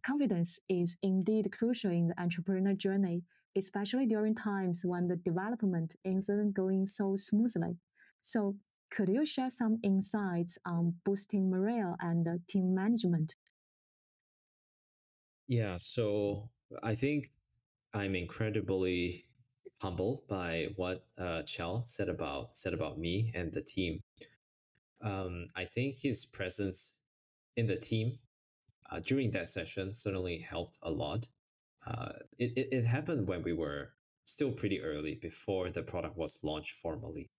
confidence is indeed crucial in the entrepreneur journey, especially during times when the development isn't going so smoothly. So, could you share some insights on boosting morale and team management? Yeah, so I think I'm incredibly humbled by what uh, Chell said about said about me and the team. Um, I think his presence in the team uh, during that session certainly helped a lot. Uh, it, it it happened when we were still pretty early before the product was launched formally.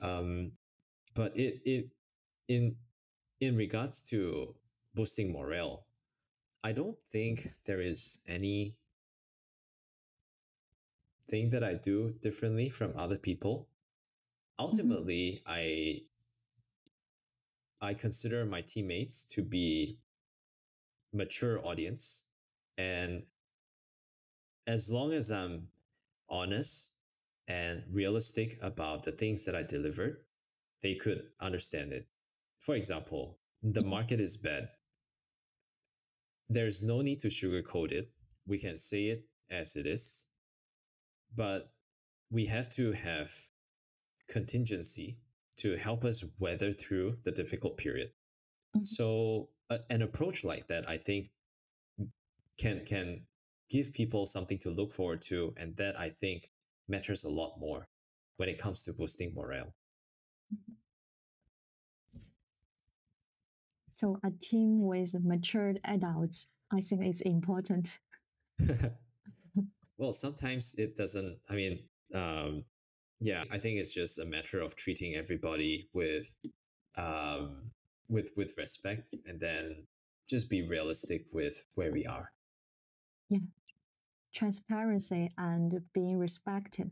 Um, but it it in in regards to boosting morale, I don't think there is any thing that I do differently from other people. Mm-hmm. Ultimately, I I consider my teammates to be mature audience and as long as I'm honest and realistic about the things that I delivered, they could understand it. For example, the mm-hmm. market is bad. There's no need to sugarcoat it. We can say it as it is. But we have to have contingency to help us weather through the difficult period. Mhm. So a, an approach like that, I think, can can give people something to look forward to, and that I think matters a lot more when it comes to boosting morale. So a team with matured adults, I think it's important. [LAUGHS] well, sometimes it doesn't. I mean, um, yeah, I think it's just a matter of treating everybody with, um, with with respect, and then just be realistic with where we are. Yeah, transparency and being respected.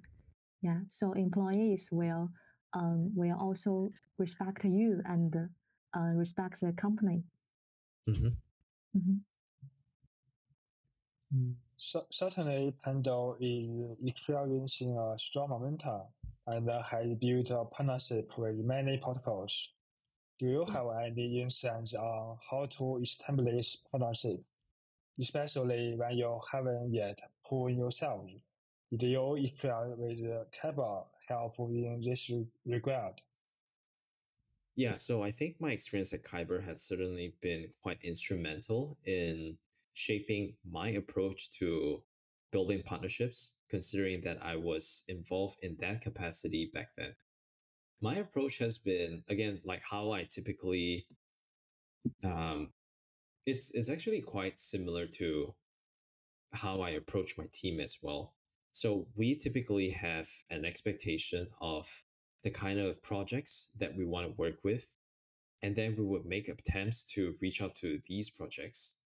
Yeah. So employees will um, will also respect you and uh, respect the company. Mm-hmm. Mm-hmm. Cer- Certainly, Pendle is experiencing a strong momentum and has built a partnership with many portfolios. Do you have any insights on how to establish partnership, especially when you haven't yet proven yourself? Did your experience with Kyber help in this regard? Yeah, so I think my experience at Kyber has certainly been quite instrumental in shaping my approach to building partnerships, considering that I was involved in that capacity back then. My approach has been, again, like how I typically um, it's it's actually quite similar to how I approach my team as well. So we typically have an expectation of the kind of projects that we want to work with, and then we would make attempts to reach out to these projects.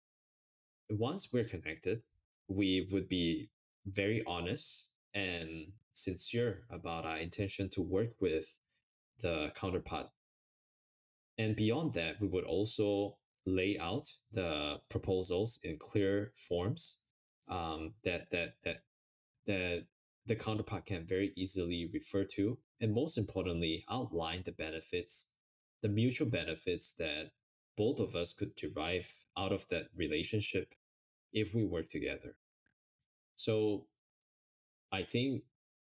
Once we're connected, we would be very honest and sincere about our intention to work with the counterpart. And beyond that, we would also lay out the proposals in clear forms um, that that that that the counterpart can very easily refer to, and most importantly, outline the benefits, the mutual benefits that both of us could derive out of that relationship if we work together. So, I think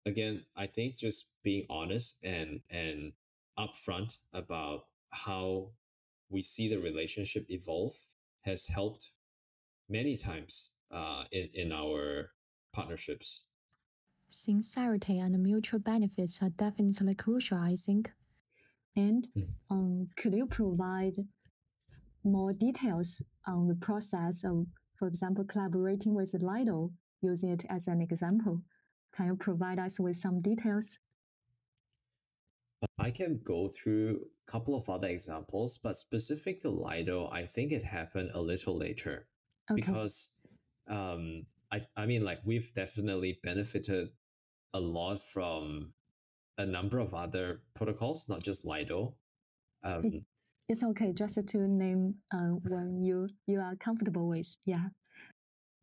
again, I think just being honest and and upfront about how we see the relationship evolve has helped many times uh, in in our partnerships. Sincerity and mutual benefits are definitely crucial, I think. And Mm. um, could you provide more details on the process of, for example, collaborating with Lido, using it as an example? Can you provide us with some details? I can go through a couple of other examples, but specific to Lido, I think it happened a little later Okay. because um, I, I mean, like we've definitely benefited a lot from a number of other protocols, not just Lido. Um, It's okay just to name uh, one you you are comfortable with. Yeah.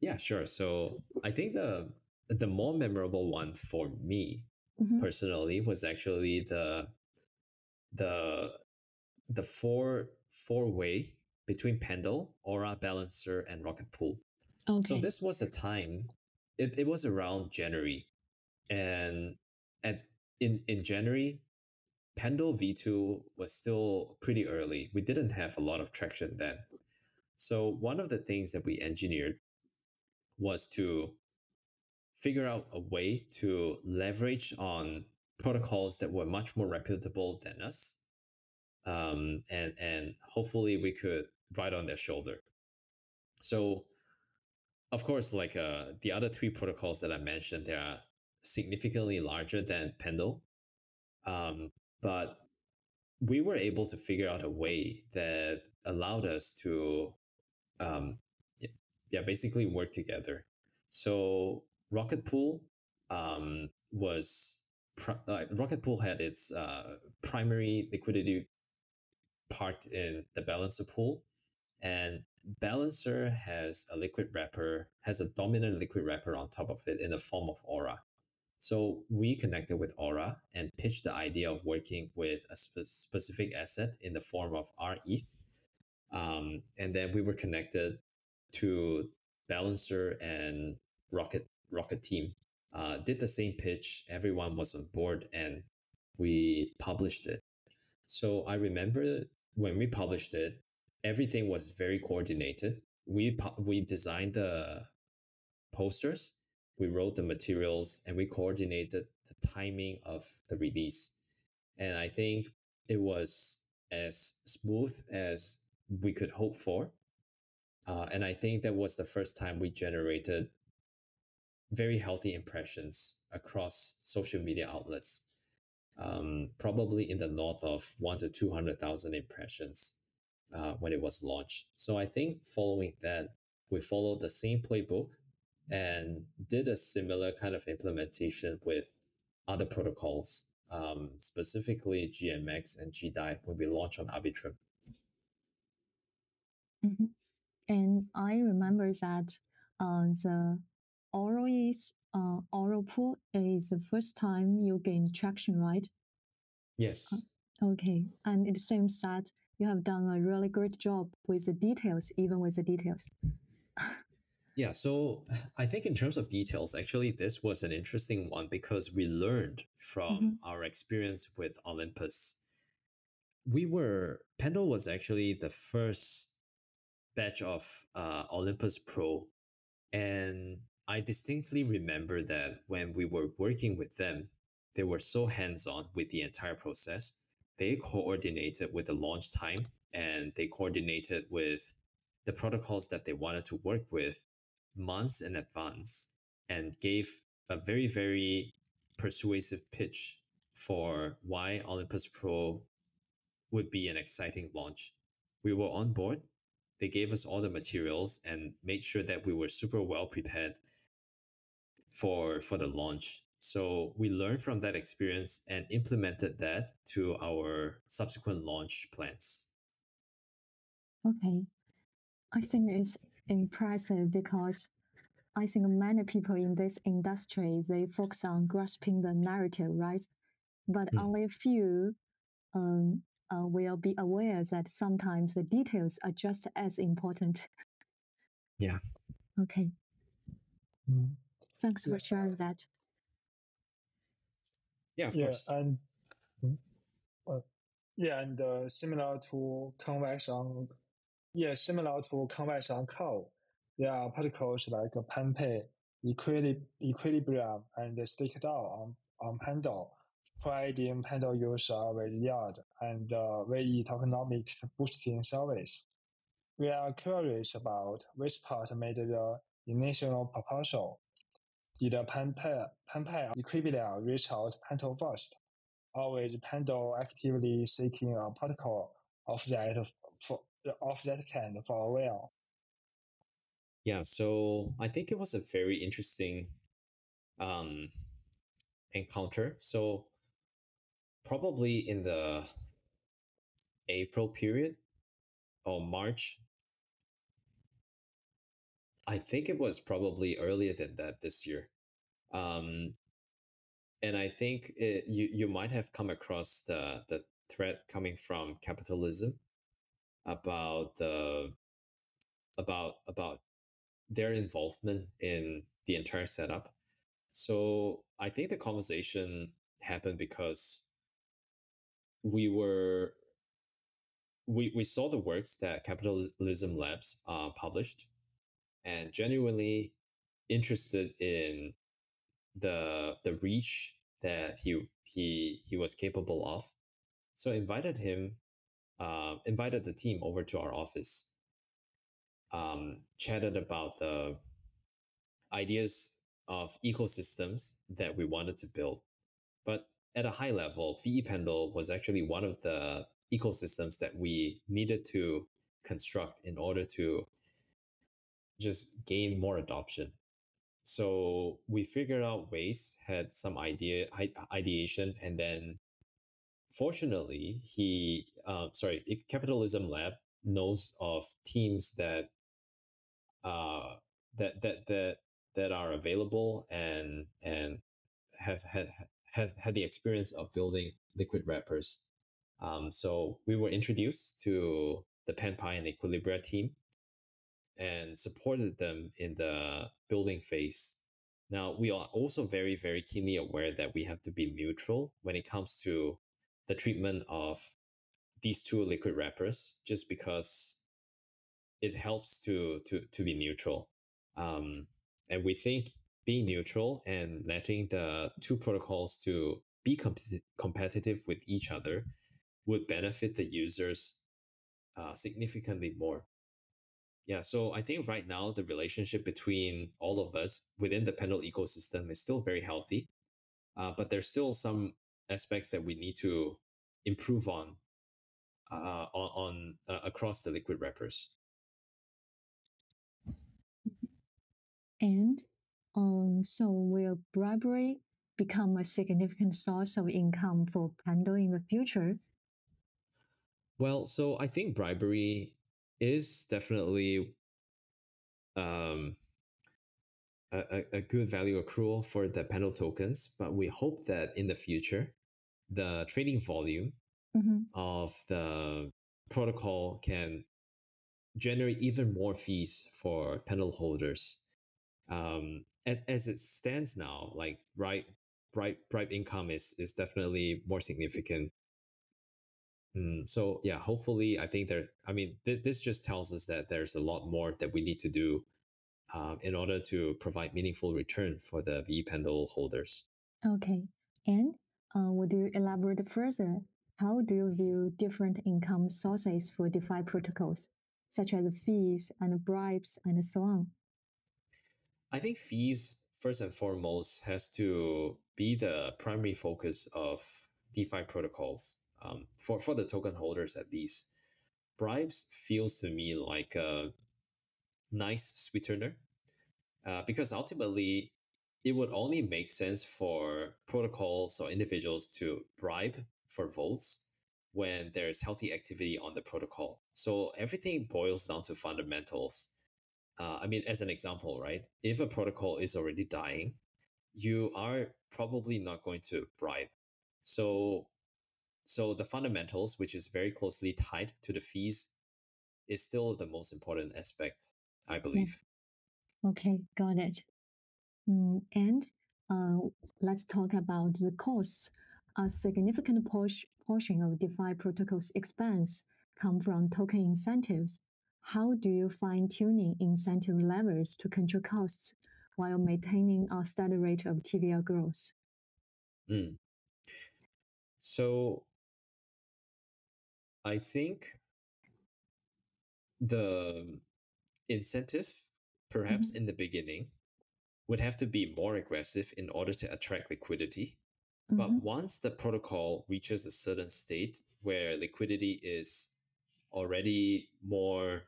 yeah, sure. So I think the the more memorable one for me Mhm. personally was actually the the the four four way between Pendle, Aura Balancer, and Rocket Pool. Okay. So this was a time. It, it was around January, and at in in January, Pendle V two was still pretty early. We didn't have a lot of traction then. So one of the things that we engineered was to figure out a way to leverage on protocols that were much more reputable than us, um, and and hopefully we could ride on their shoulder. So, of course, like uh, the other three protocols that I mentioned, they are significantly larger than Pendle, um, but we were able to figure out a way that allowed us to, um, yeah, basically work together. So Rocket Pool um, was uh, Rocket Pool had its uh, primary liquidity parked in the balancer pool, and Balancer has a liquid wrapper, has a dominant liquid wrapper on top of it in the form of Aura. So we connected with Aura and pitched the idea of working with a spe- specific asset in the form of RETH. Um, and then we were connected to Balancer and Rocket Rocket Team. Uh, did the same pitch. Everyone was on board, and we published it. So I remember when we published it, everything was very coordinated. We we designed the posters, we wrote the materials, and we coordinated the timing of the release. And I think it was as smooth as we could hope for. Uh, and I think that was the first time we generated very healthy impressions across social media outlets. Um, probably in the north of one to two hundred thousand impressions uh, when it was launched. So I think following that, we followed the same playbook and did a similar kind of implementation with other protocols, um, specifically GMX and GDAI when we launched on Arbitrum. Mm-hmm. And I remember that uh, the Aura is uh, Aura pool is the first time you gain traction, right? Yes. Uh, okay, and it seems that you have done a really great job with the details, even with the details. [LAUGHS] yeah, so [SIGHS] I think in terms of details, actually, this was an interesting one because we learned from mm-hmm. our experience with Olympus. We were, Pendle was actually the first batch of uh, Olympus Pro. And I distinctly remember that when we were working with them, they were so hands on with the entire process they coordinated with the launch time and they coordinated with the protocols that they wanted to work with months in advance and gave a very, very persuasive pitch for why Olympus Pro would be an exciting launch. We were on board. They gave us all the materials and made sure that we were super well prepared for for the launch. So we learned from that experience and implemented that to our subsequent launch plans. Okay. I think it's impressive because I think many people in this industry they focus on grasping the narrative, right? But mm. only a few um, uh, will be aware that sometimes the details are just as important. Yeah. Okay. Mm. Thanks for sharing that. Yeah, of yeah, course. and uh, yeah, and uh, similar to convection, yeah, similar to convection code, there are particles like equilib- Equilibria, and Stake DAO on, on Pendle, providing Pendle user with yield and uh, VE tokenomics boosting service. We are curious about which part made the initial proposal. Did Penpie, Penpie Equilibria reach out Pendle first, or is Pendle actively seeking a protocol of that for, of that kind for a while? Yeah, so I think it was a very interesting um, encounter. So probably in the April period or March. I think it was probably earlier than that this year. Um, and I think it, you you might have come across the the threat coming from capitalism about the about about their involvement in the entire setup. So I think the conversation happened because we were we we saw the works that capitalism labs uh, published and genuinely interested in the the reach that he he he was capable of. So I invited him, uh, invited the team over to our office. Um, chatted about the ideas of ecosystems that we wanted to build, but at a high level, VE Pendle was actually one of the ecosystems that we needed to construct in order to just gain more adoption so we figured out ways had some idea ideation and then fortunately he uh, sorry capitalism lab knows of teams that uh that that that that are available and and have had have had the experience of building liquid wrappers. Um, so we were introduced to the Penpie and Equilibria team and supported them in the building phase. Now, we are also very, very keenly aware that we have to be neutral when it comes to the treatment of these two liquid wrappers, just because it helps to to to be neutral. Um, and we think being neutral and letting the two protocols to be com- competitive with each other would benefit the users uh, significantly more. Yeah, so I think right now the relationship between all of us within the Pendle ecosystem is still very healthy, uh, but there's still some aspects that we need to improve on uh, on, on uh, across the liquid wrappers. And um, so will bribery become a significant source of income for Pendle in the future? Well, so I think bribery is definitely um, a, a good value accrual for the Pendle tokens, but we hope that in the future, the trading volume Mm-hmm. of the protocol can generate even more fees for Pendle holders. Um, and as it stands now, like right, bribe, bribe income is is definitely more significant. Mm, so yeah, hopefully, I think there. I mean, th- this just tells us that there's a lot more that we need to do um, in order to provide meaningful return for the V Pendle holders. Okay. And uh, would you elaborate further? How do you view different income sources for DeFi protocols, such as fees and bribes and so on? I think fees first and foremost has to be the primary focus of DeFi protocols um, for for the token holders at least. Bribes feels to me like a nice sweetener uh, because ultimately it would only make sense for protocols or individuals to bribe for votes when there's healthy activity on the protocol. So everything boils down to fundamentals. Uh, I mean, as an example, right? If a protocol is already dying, you are probably not going to bribe. So, so the fundamentals, which is very closely tied to the fees, is still the most important aspect, I believe. Okay, got it. Mm, and uh, let's talk about the costs. A significant por- portion of DeFi protocols' expense come from token incentives. How do you fine tuning incentive levels to control costs while maintaining a steady rate of TVL growth? Mm. So I think the incentive, perhaps in the beginning, would have to be more aggressive in order to attract liquidity. But Mhm. once the protocol reaches a certain state where liquidity is already more,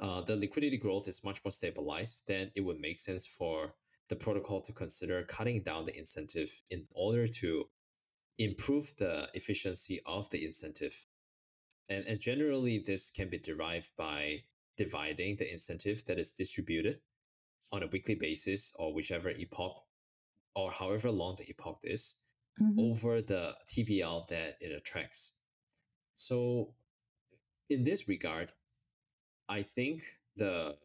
uh, the liquidity growth is much more stabilized, then it would make sense for the protocol to consider cutting down the incentive in order to improve the efficiency of the incentive. And, and generally, this can be derived by dividing the incentive that is distributed on a weekly basis or whichever epoch or however long the epoch is Mhm. over the TVL that it attracts. So, in this regard, I think the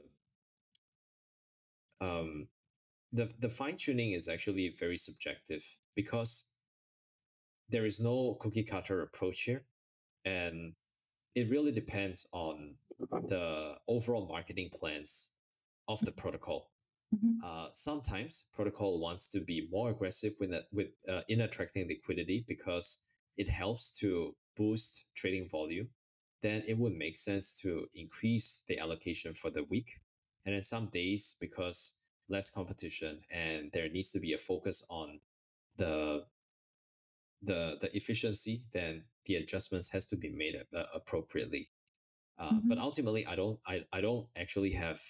um, the the fine tuning is actually very subjective because there is no cookie cutter approach here, and it really depends on the overall marketing plans of the protocol. Mhm. Uh, sometimes protocol wants to be more aggressive with with uh, in attracting liquidity because it helps to boost trading volume. Then it would make sense to increase the allocation for the week, and then some days because less competition and there needs to be a focus on the the the efficiency. Then the adjustments has to be made uh, appropriately. Uh, But Mhm. ultimately, I don't I, I don't actually have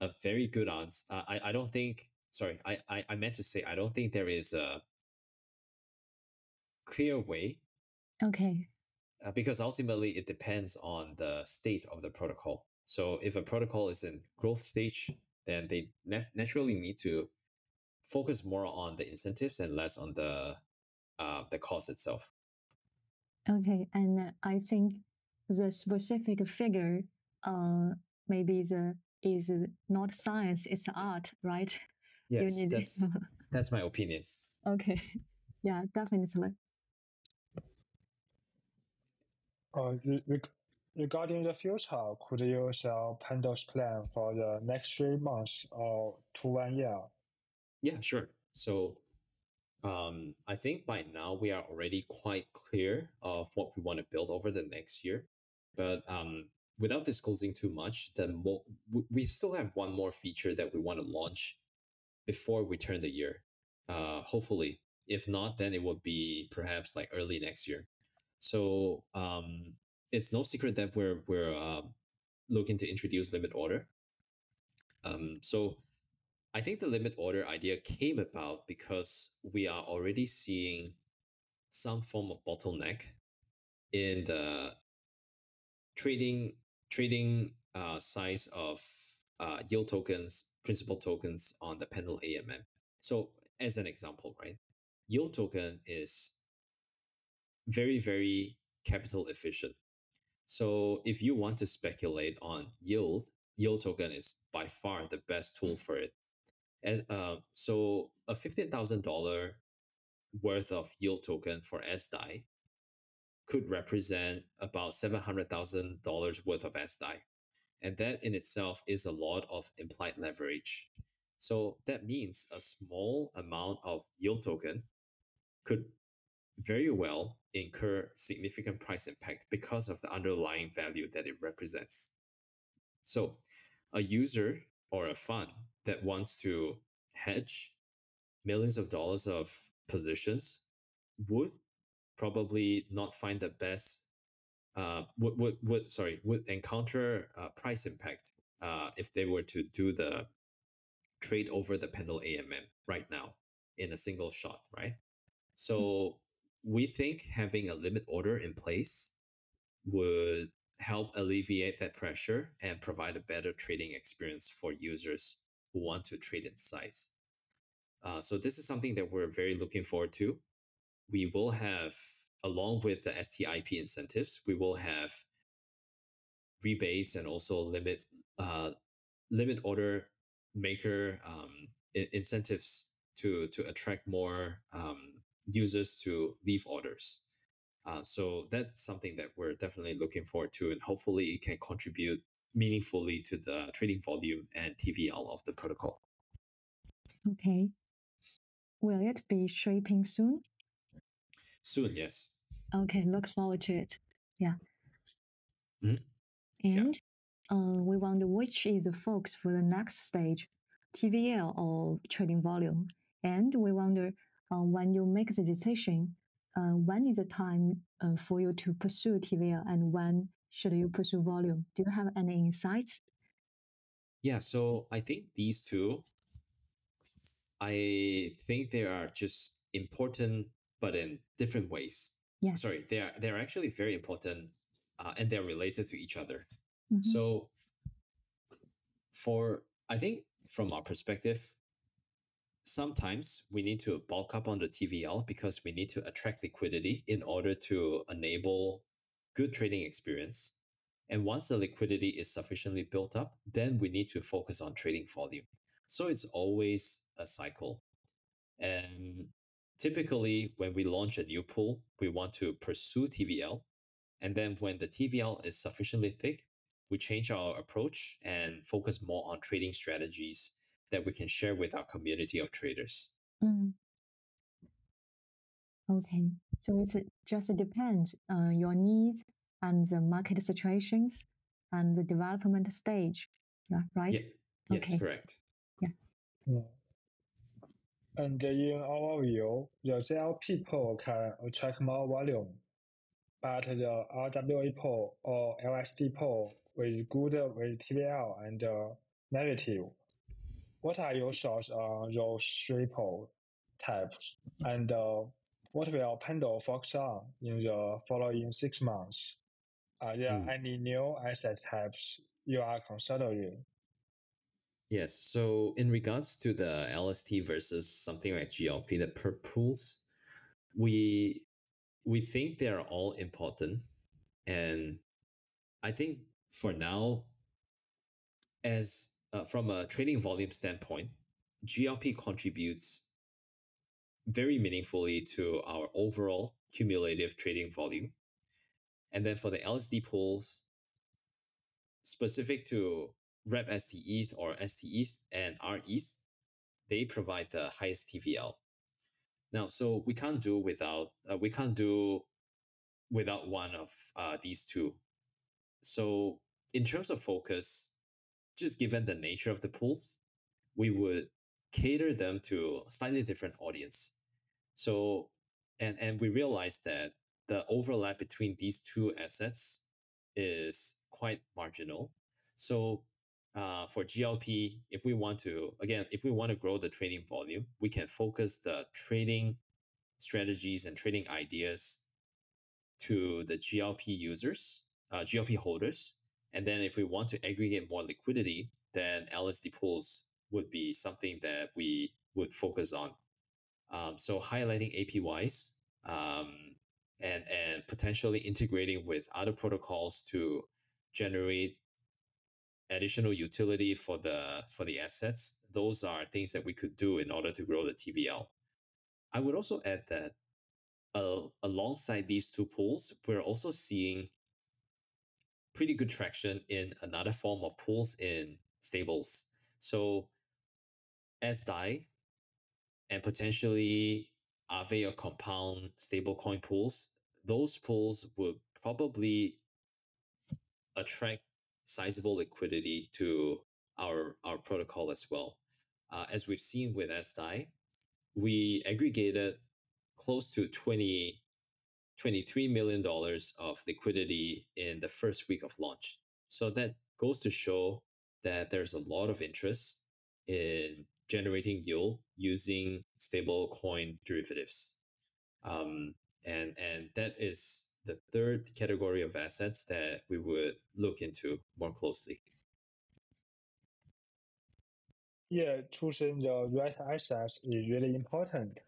a very good answer. Uh, I I don't think. Sorry, I, I I meant to say I don't think there is a clear way Okay. uh, because ultimately it depends on the state of the protocol. So if a protocol is in growth stage, then they nat- naturally need to focus more on the incentives and less on the uh, the cost itself. Okay, and I think the specific figure, uh, maybe the is not science; it's art, right? [LAUGHS] Yes, that's [LAUGHS] that's my opinion. Okay, [LAUGHS] yeah, definitely. Uh, regarding the future, could you share Pendle's plan for the next three months or to one year? Yeah, sure. So um, I think by now we are already quite clear of what we want to build over the next year. But um, without disclosing too much, the mo- we still have one more feature that we want to launch before we turn the year. Uh, hopefully, if not, then it would be perhaps like early next year. So um, it's no secret that we're we're uh, looking to introduce limit order. Um, so I think the limit order idea came about because we are already seeing some form of bottleneck in the trading trading uh, size of uh, yield tokens, principal tokens on the Pendle AMM. So as an example, right, yield token is very, very capital efficient. So if you want to speculate on yield, yield token is by far the best tool for it. And uh, so a fifteen thousand dollar worth of yield token for SDAI could represent about seven hundred thousand dollars worth of SDAI, and that in itself is a lot of implied leverage. So that means a small amount of yield token could very well incur significant price impact because of the underlying value that it represents. So, a user or a fund that wants to hedge millions of dollars of positions would probably not find the best uh, would, would, would sorry would encounter uh, price impact uh, if they were to do the trade over the Pendle AMM right now in a single shot, right? So we think having a limit order in place would help alleviate that pressure and provide a better trading experience for users who want to trade in size. Uh, so this is something that we're very looking forward to. We will have, along with the STIP incentives, we will have rebates and also limit uh, limit order maker um, incentives to to attract more um, users to leave orders. Uh, so that's something that we're definitely looking forward to, and hopefully it can contribute meaningfully to the trading volume and TVL of the protocol. Okay. Will it be shipping soon? Soon, yes. Okay, look forward to it. Yeah. Mm-hmm. And yeah. Uh, we wonder which is the focus for the next stage, TVL or trading volume. And we wonder uh, when you make the decision, uh, when is the time uh, for you to pursue TVL and when should you pursue volume? Do you have any insights? Yeah, so I think these two, I think they are just important, but in different ways. Yeah. Sorry, they are they are actually very important, uh, and they're related to each other. Mm-hmm. So, for I think from our perspective, sometimes we need to bulk up on the TVL because we need to attract liquidity in order to enable good trading experience. And once the liquidity is sufficiently built up, then we need to focus on trading volume. So it's always a cycle. And typically, when we launch a new pool, we want to pursue TVL. And then when the TVL is sufficiently thick, we change our approach and focus more on trading strategies that we can share with our community of traders. Mm. Okay, so it just depends on uh, your needs and the market situations and the development stage. Yeah, right? Yeah. Yes, okay. correct. Yeah. yeah. And in our view, the GLP pool can attract more volume, but the RWA pool or LSD pool with good with TVL and uh, negative what are your thoughts on those three types? And uh, what will Pendle focus on in the following six months? Are there Mm. any new asset types you are considering? Yes. So in regards to the LST versus something like GLP, the perp pools, we we think they are all important, and I think for now, as uh, from a trading volume standpoint, GLP contributes very meaningfully to our overall cumulative trading volume. And then for the LSD pools, specific to Rep ST ETH or ST ETH and R ETH, they provide the highest TVL. Now, so we can't do without uh, we can't do without one of uh, these two. So in terms of focus, just given the nature of the pools, we would cater them to a slightly different audience. So and and we realized that the overlap between these two assets is quite marginal. So uh, for GLP, if we want to again, if we want to grow the trading volume, we can focus the trading strategies and trading ideas to the GLP users, uh, GLP holders, and then if we want to aggregate more liquidity, then LSD pools would be something that we would focus on. Um, so highlighting APYs um, and and potentially integrating with other protocols to generate additional utility for the for the assets. Those are things that we could do in order to grow the TVL. I would also add that uh, alongside these two pools, we're also seeing pretty good traction in another form of pools in stables. So SDAI and potentially Aave or compound stablecoin pools, those pools would probably attract sizable liquidity to our our protocol as well. Uh, as we've seen with SDAI, we aggregated close to 20 23 million dollars of liquidity in the first week of launch. So that goes to show that there's a lot of interest in generating yield using stable coin derivatives. Um, and and that is the third category of assets that we would look into more closely. Yeah, choosing the right assets is really important.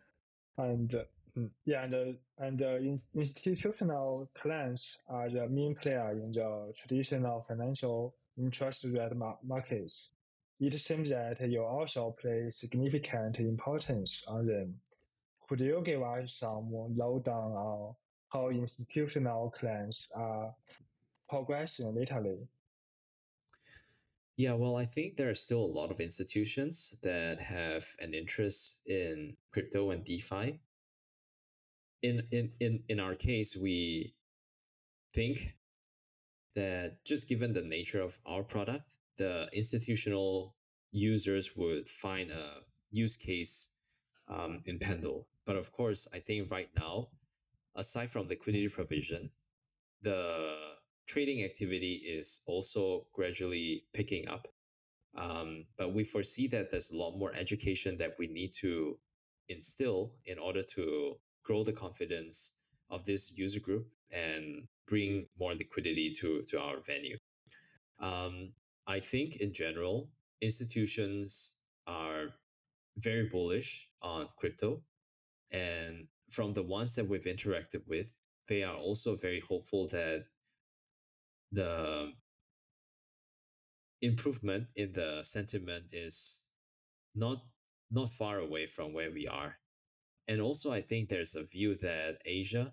And mm, yeah, and, uh, and uh, in, institutional clients are the main player in the traditional financial interest rate mar- markets. It seems that you also place significant importance on them. Could you give us some lowdown on how institutional clients are progressing lately? Yeah, well, I think there are still a lot of institutions that have an interest in crypto and DeFi. In in in in our case, we think that just given the nature of our product, the institutional users would find a use case um, in Pendle. But of course, I think right now, aside from liquidity provision, the trading activity is also gradually picking up. Um, but we foresee that there's a lot more education that we need to instill in order to grow the confidence of this user group and bring more liquidity to, to our venue. Um, I think in general, institutions are very bullish on crypto. And from the ones that we've interacted with, they are also very hopeful that the improvement in the sentiment is not not far away from where we are. And also i think there's a view that asia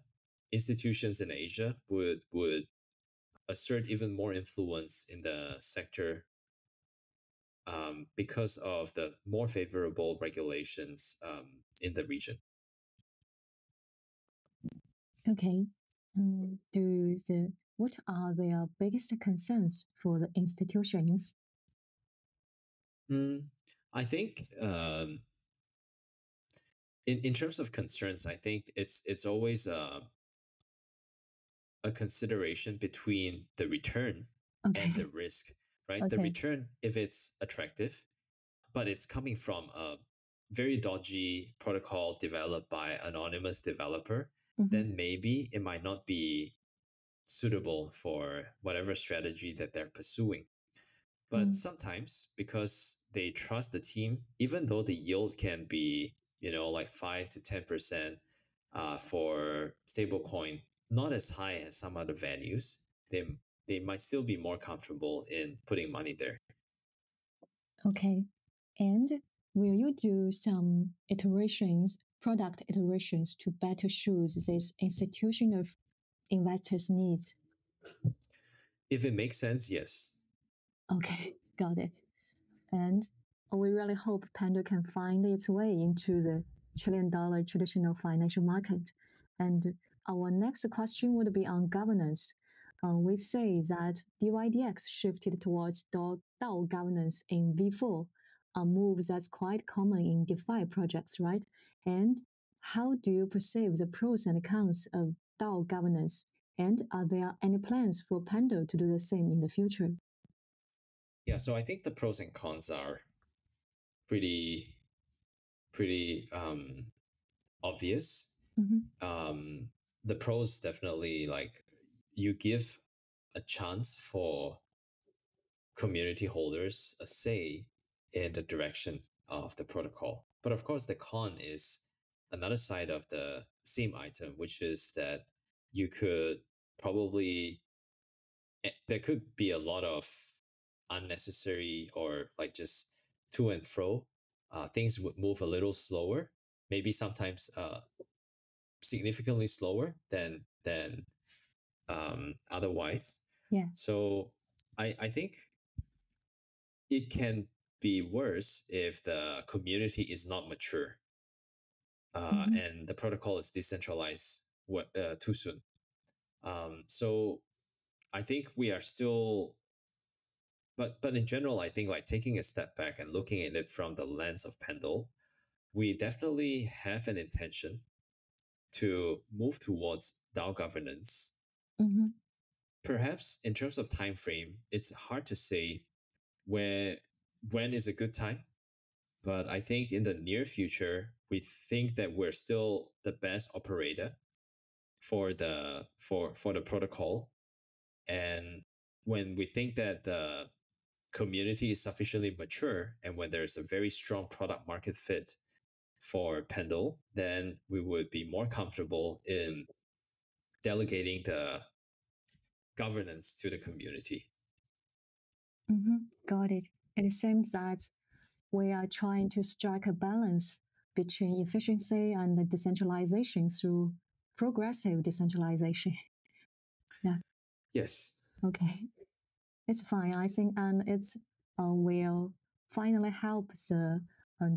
institutions in asia would would assert even more influence in the sector um, because of the more favorable regulations um, in the region Okay. Um, do the what are their biggest concerns for the institutions? Mm, I think um, in in terms of concerns, I think it's it's always a a consideration between the return Okay. and the risk, right? The return, if it's attractive, but it's coming from a very dodgy protocol developed by anonymous developer, Mhm. then maybe it might not be suitable for whatever strategy that they're pursuing. But Mm. sometimes because they trust the team, even though the yield can be, you know, like five to ten percent uh, for stablecoin, not as high as some other values, they they might still be more comfortable in putting money there. Okay. And will you do some iterations, product iterations to better suit this institutional investors' needs? If it makes sense, yes. Okay, [LAUGHS] got it. And we really hope Pendle can find its way into the trillion dollar traditional financial market. And our next question would be on governance. Uh, we say that DYDX shifted towards DAO, DAO governance in V4, a move that's quite common in DeFi projects, right? And how do you perceive the pros and cons of DAO governance? And are there any plans for Pendle to do the same in the future? Yeah, so I think the pros and cons are pretty pretty um obvious. Mhm. Um the pros definitely like you give a chance for community holders a say in the direction of the protocol. But of course the con is another side of the same item, which is that you could probably eh, there could be a lot of unnecessary or like just to and fro. Uh, things would move a little slower, maybe sometimes uh, significantly slower than than um, otherwise. Yeah. So I I think it can be worse if the community is not mature, uh, Mhm. and the protocol is decentralized wa- uh, too soon. Um, so I think we are still but but in general, I think like taking a step back and looking at it from the lens of Pendle, we definitely have an intention to move towards DAO governance. Mhm. Perhaps in terms of time frame, it's hard to say where when is a good time. But I think in the near future, we think that we're still the best operator for the for for the protocol. And when we think that the community is sufficiently mature and when there's a very strong product market fit for Pendle, then we would be more comfortable in delegating the governance to the community. Mm-hmm. Got it. It seems that we are trying to strike a balance between efficiency and the decentralization through progressive decentralization. [LAUGHS] yeah. Yes. Okay, it's fine. I think, and it uh, will finally help the uh,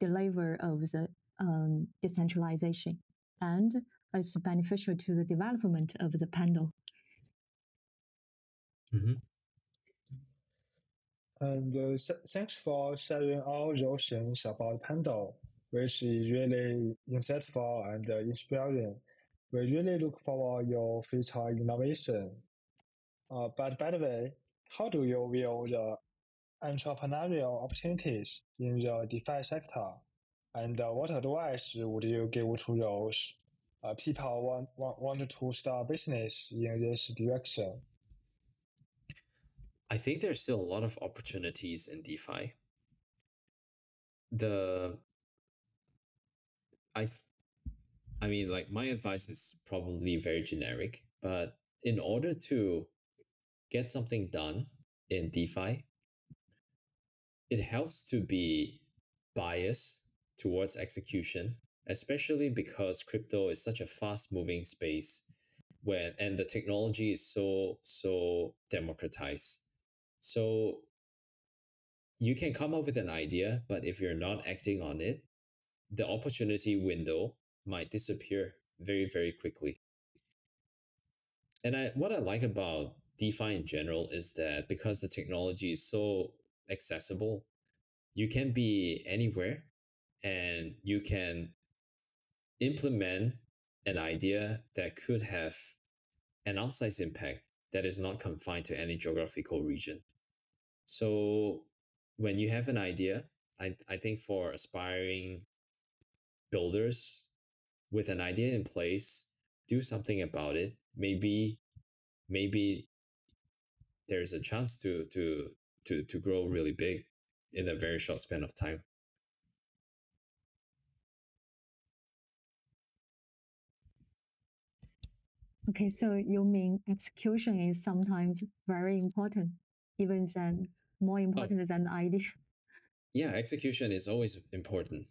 deliver of the um, decentralization, and it's beneficial to the development of the Pendle. hmm And uh, th- thanks for sharing all those things about Pendle, which is really insightful and uh, inspiring. We really look forward your future innovation. Uh, but by the way, how do you view the entrepreneurial opportunities in the DeFi sector? And uh, what advice would you give to those uh, people want, want, want to start business in this direction? I think there's still a lot of opportunities in DeFi. The I I mean like my advice is probably very generic, but in order to get something done in DeFi, it helps to be biased towards execution, especially because crypto is such a fast moving space when and the technology is so so democratized. So you can come up with an idea, but if you're not acting on it, the opportunity window might disappear very, very quickly. And I what I like about DeFi in general is that because the technology is so accessible, you can be anywhere and you can implement an idea that could have an outsized impact that is not confined to any geographical region. So when you have an idea I I think for aspiring builders with an idea in place, do something about it. Maybe maybe there's a chance to to to to grow really big in a very short span of time. Okay, so you mean execution is sometimes very important, even than more important oh. than the idea. Yeah, execution is always important.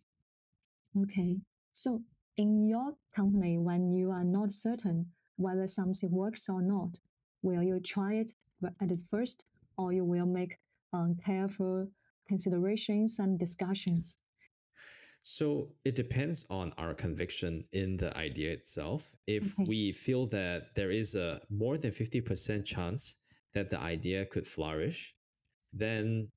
Okay, so in your company, when you are not certain whether something works or not, will you try it at first, or you will make um, careful considerations and discussions? So it depends on our conviction in the idea itself. If okay. we feel that there is a more than 50% chance that the idea could flourish, then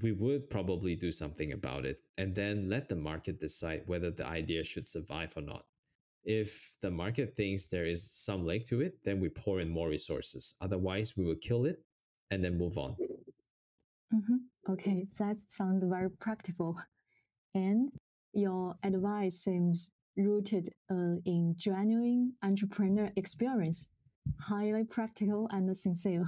we would probably do something about it and then let the market decide whether the idea should survive or not. If the market thinks there is some leg to it, then we pour in more resources. Otherwise, we will kill it and then move on. Mm-hmm. Okay, that sounds very practical. And your advice seems rooted uh, in genuine entrepreneur experience, highly practical and sincere.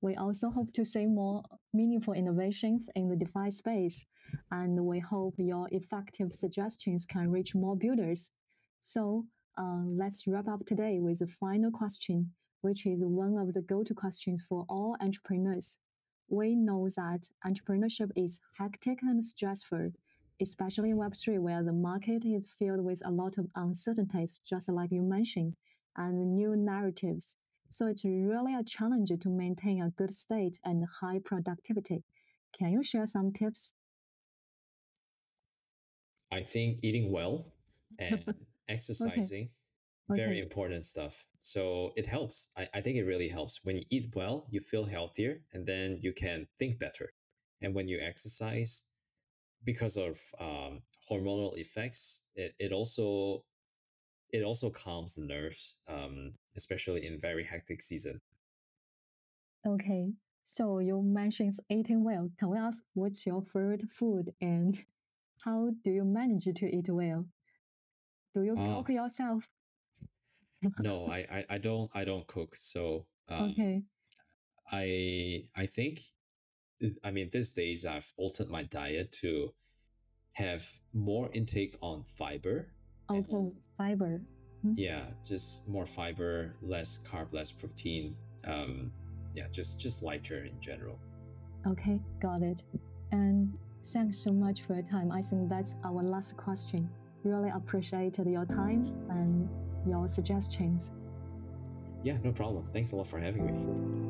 We also hope to see more meaningful innovations in the DeFi space, and we hope your effective suggestions can reach more builders. So, uh, let's wrap up today with a final question, which is one of the go to questions for all entrepreneurs. We know that entrepreneurship is hectic and stressful, especially in Web3, where the market is filled with a lot of uncertainties, just like you mentioned, and new narratives. So it's really a challenge to maintain a good state and high productivity. Can you share some tips? I think eating well and [LAUGHS] exercising, okay. very okay. important stuff. So it helps. I, I think it really helps. When you eat well, you feel healthier and then you can think better. And when you exercise, because of um, hormonal effects, it, it also it also calms the nerves, um, especially in very hectic season. Okay, so you mentioned eating well. Can we ask what's your favorite food and [LAUGHS] how do you manage to eat well? Do you uh, cook yourself? no, I, I, I don't I don't cook. So [LAUGHS] um, okay, I I think I mean, these days I've altered my diet to have more intake on fiber. Okay, fiber. Mm-hmm. Yeah, just more fiber, less carb, less protein. Um, yeah, just just lighter in general. Okay, got it. And thanks so much for your time. I think that's our last question. Really appreciated your time and your suggestions. Yeah, no problem. Thanks a lot for having me.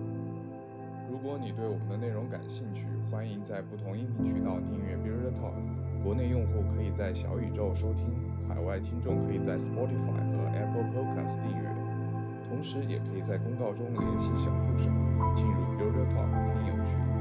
如果你对我们的内容感兴趣，欢迎在不同音频渠道订阅 Builder Talk。国内用户可以在小宇宙收听，海外听众可以在 Spotify 和 Apple Podcast 订阅。同时，也可以在公告中联系小助手，进入 Builder Talk 听友群。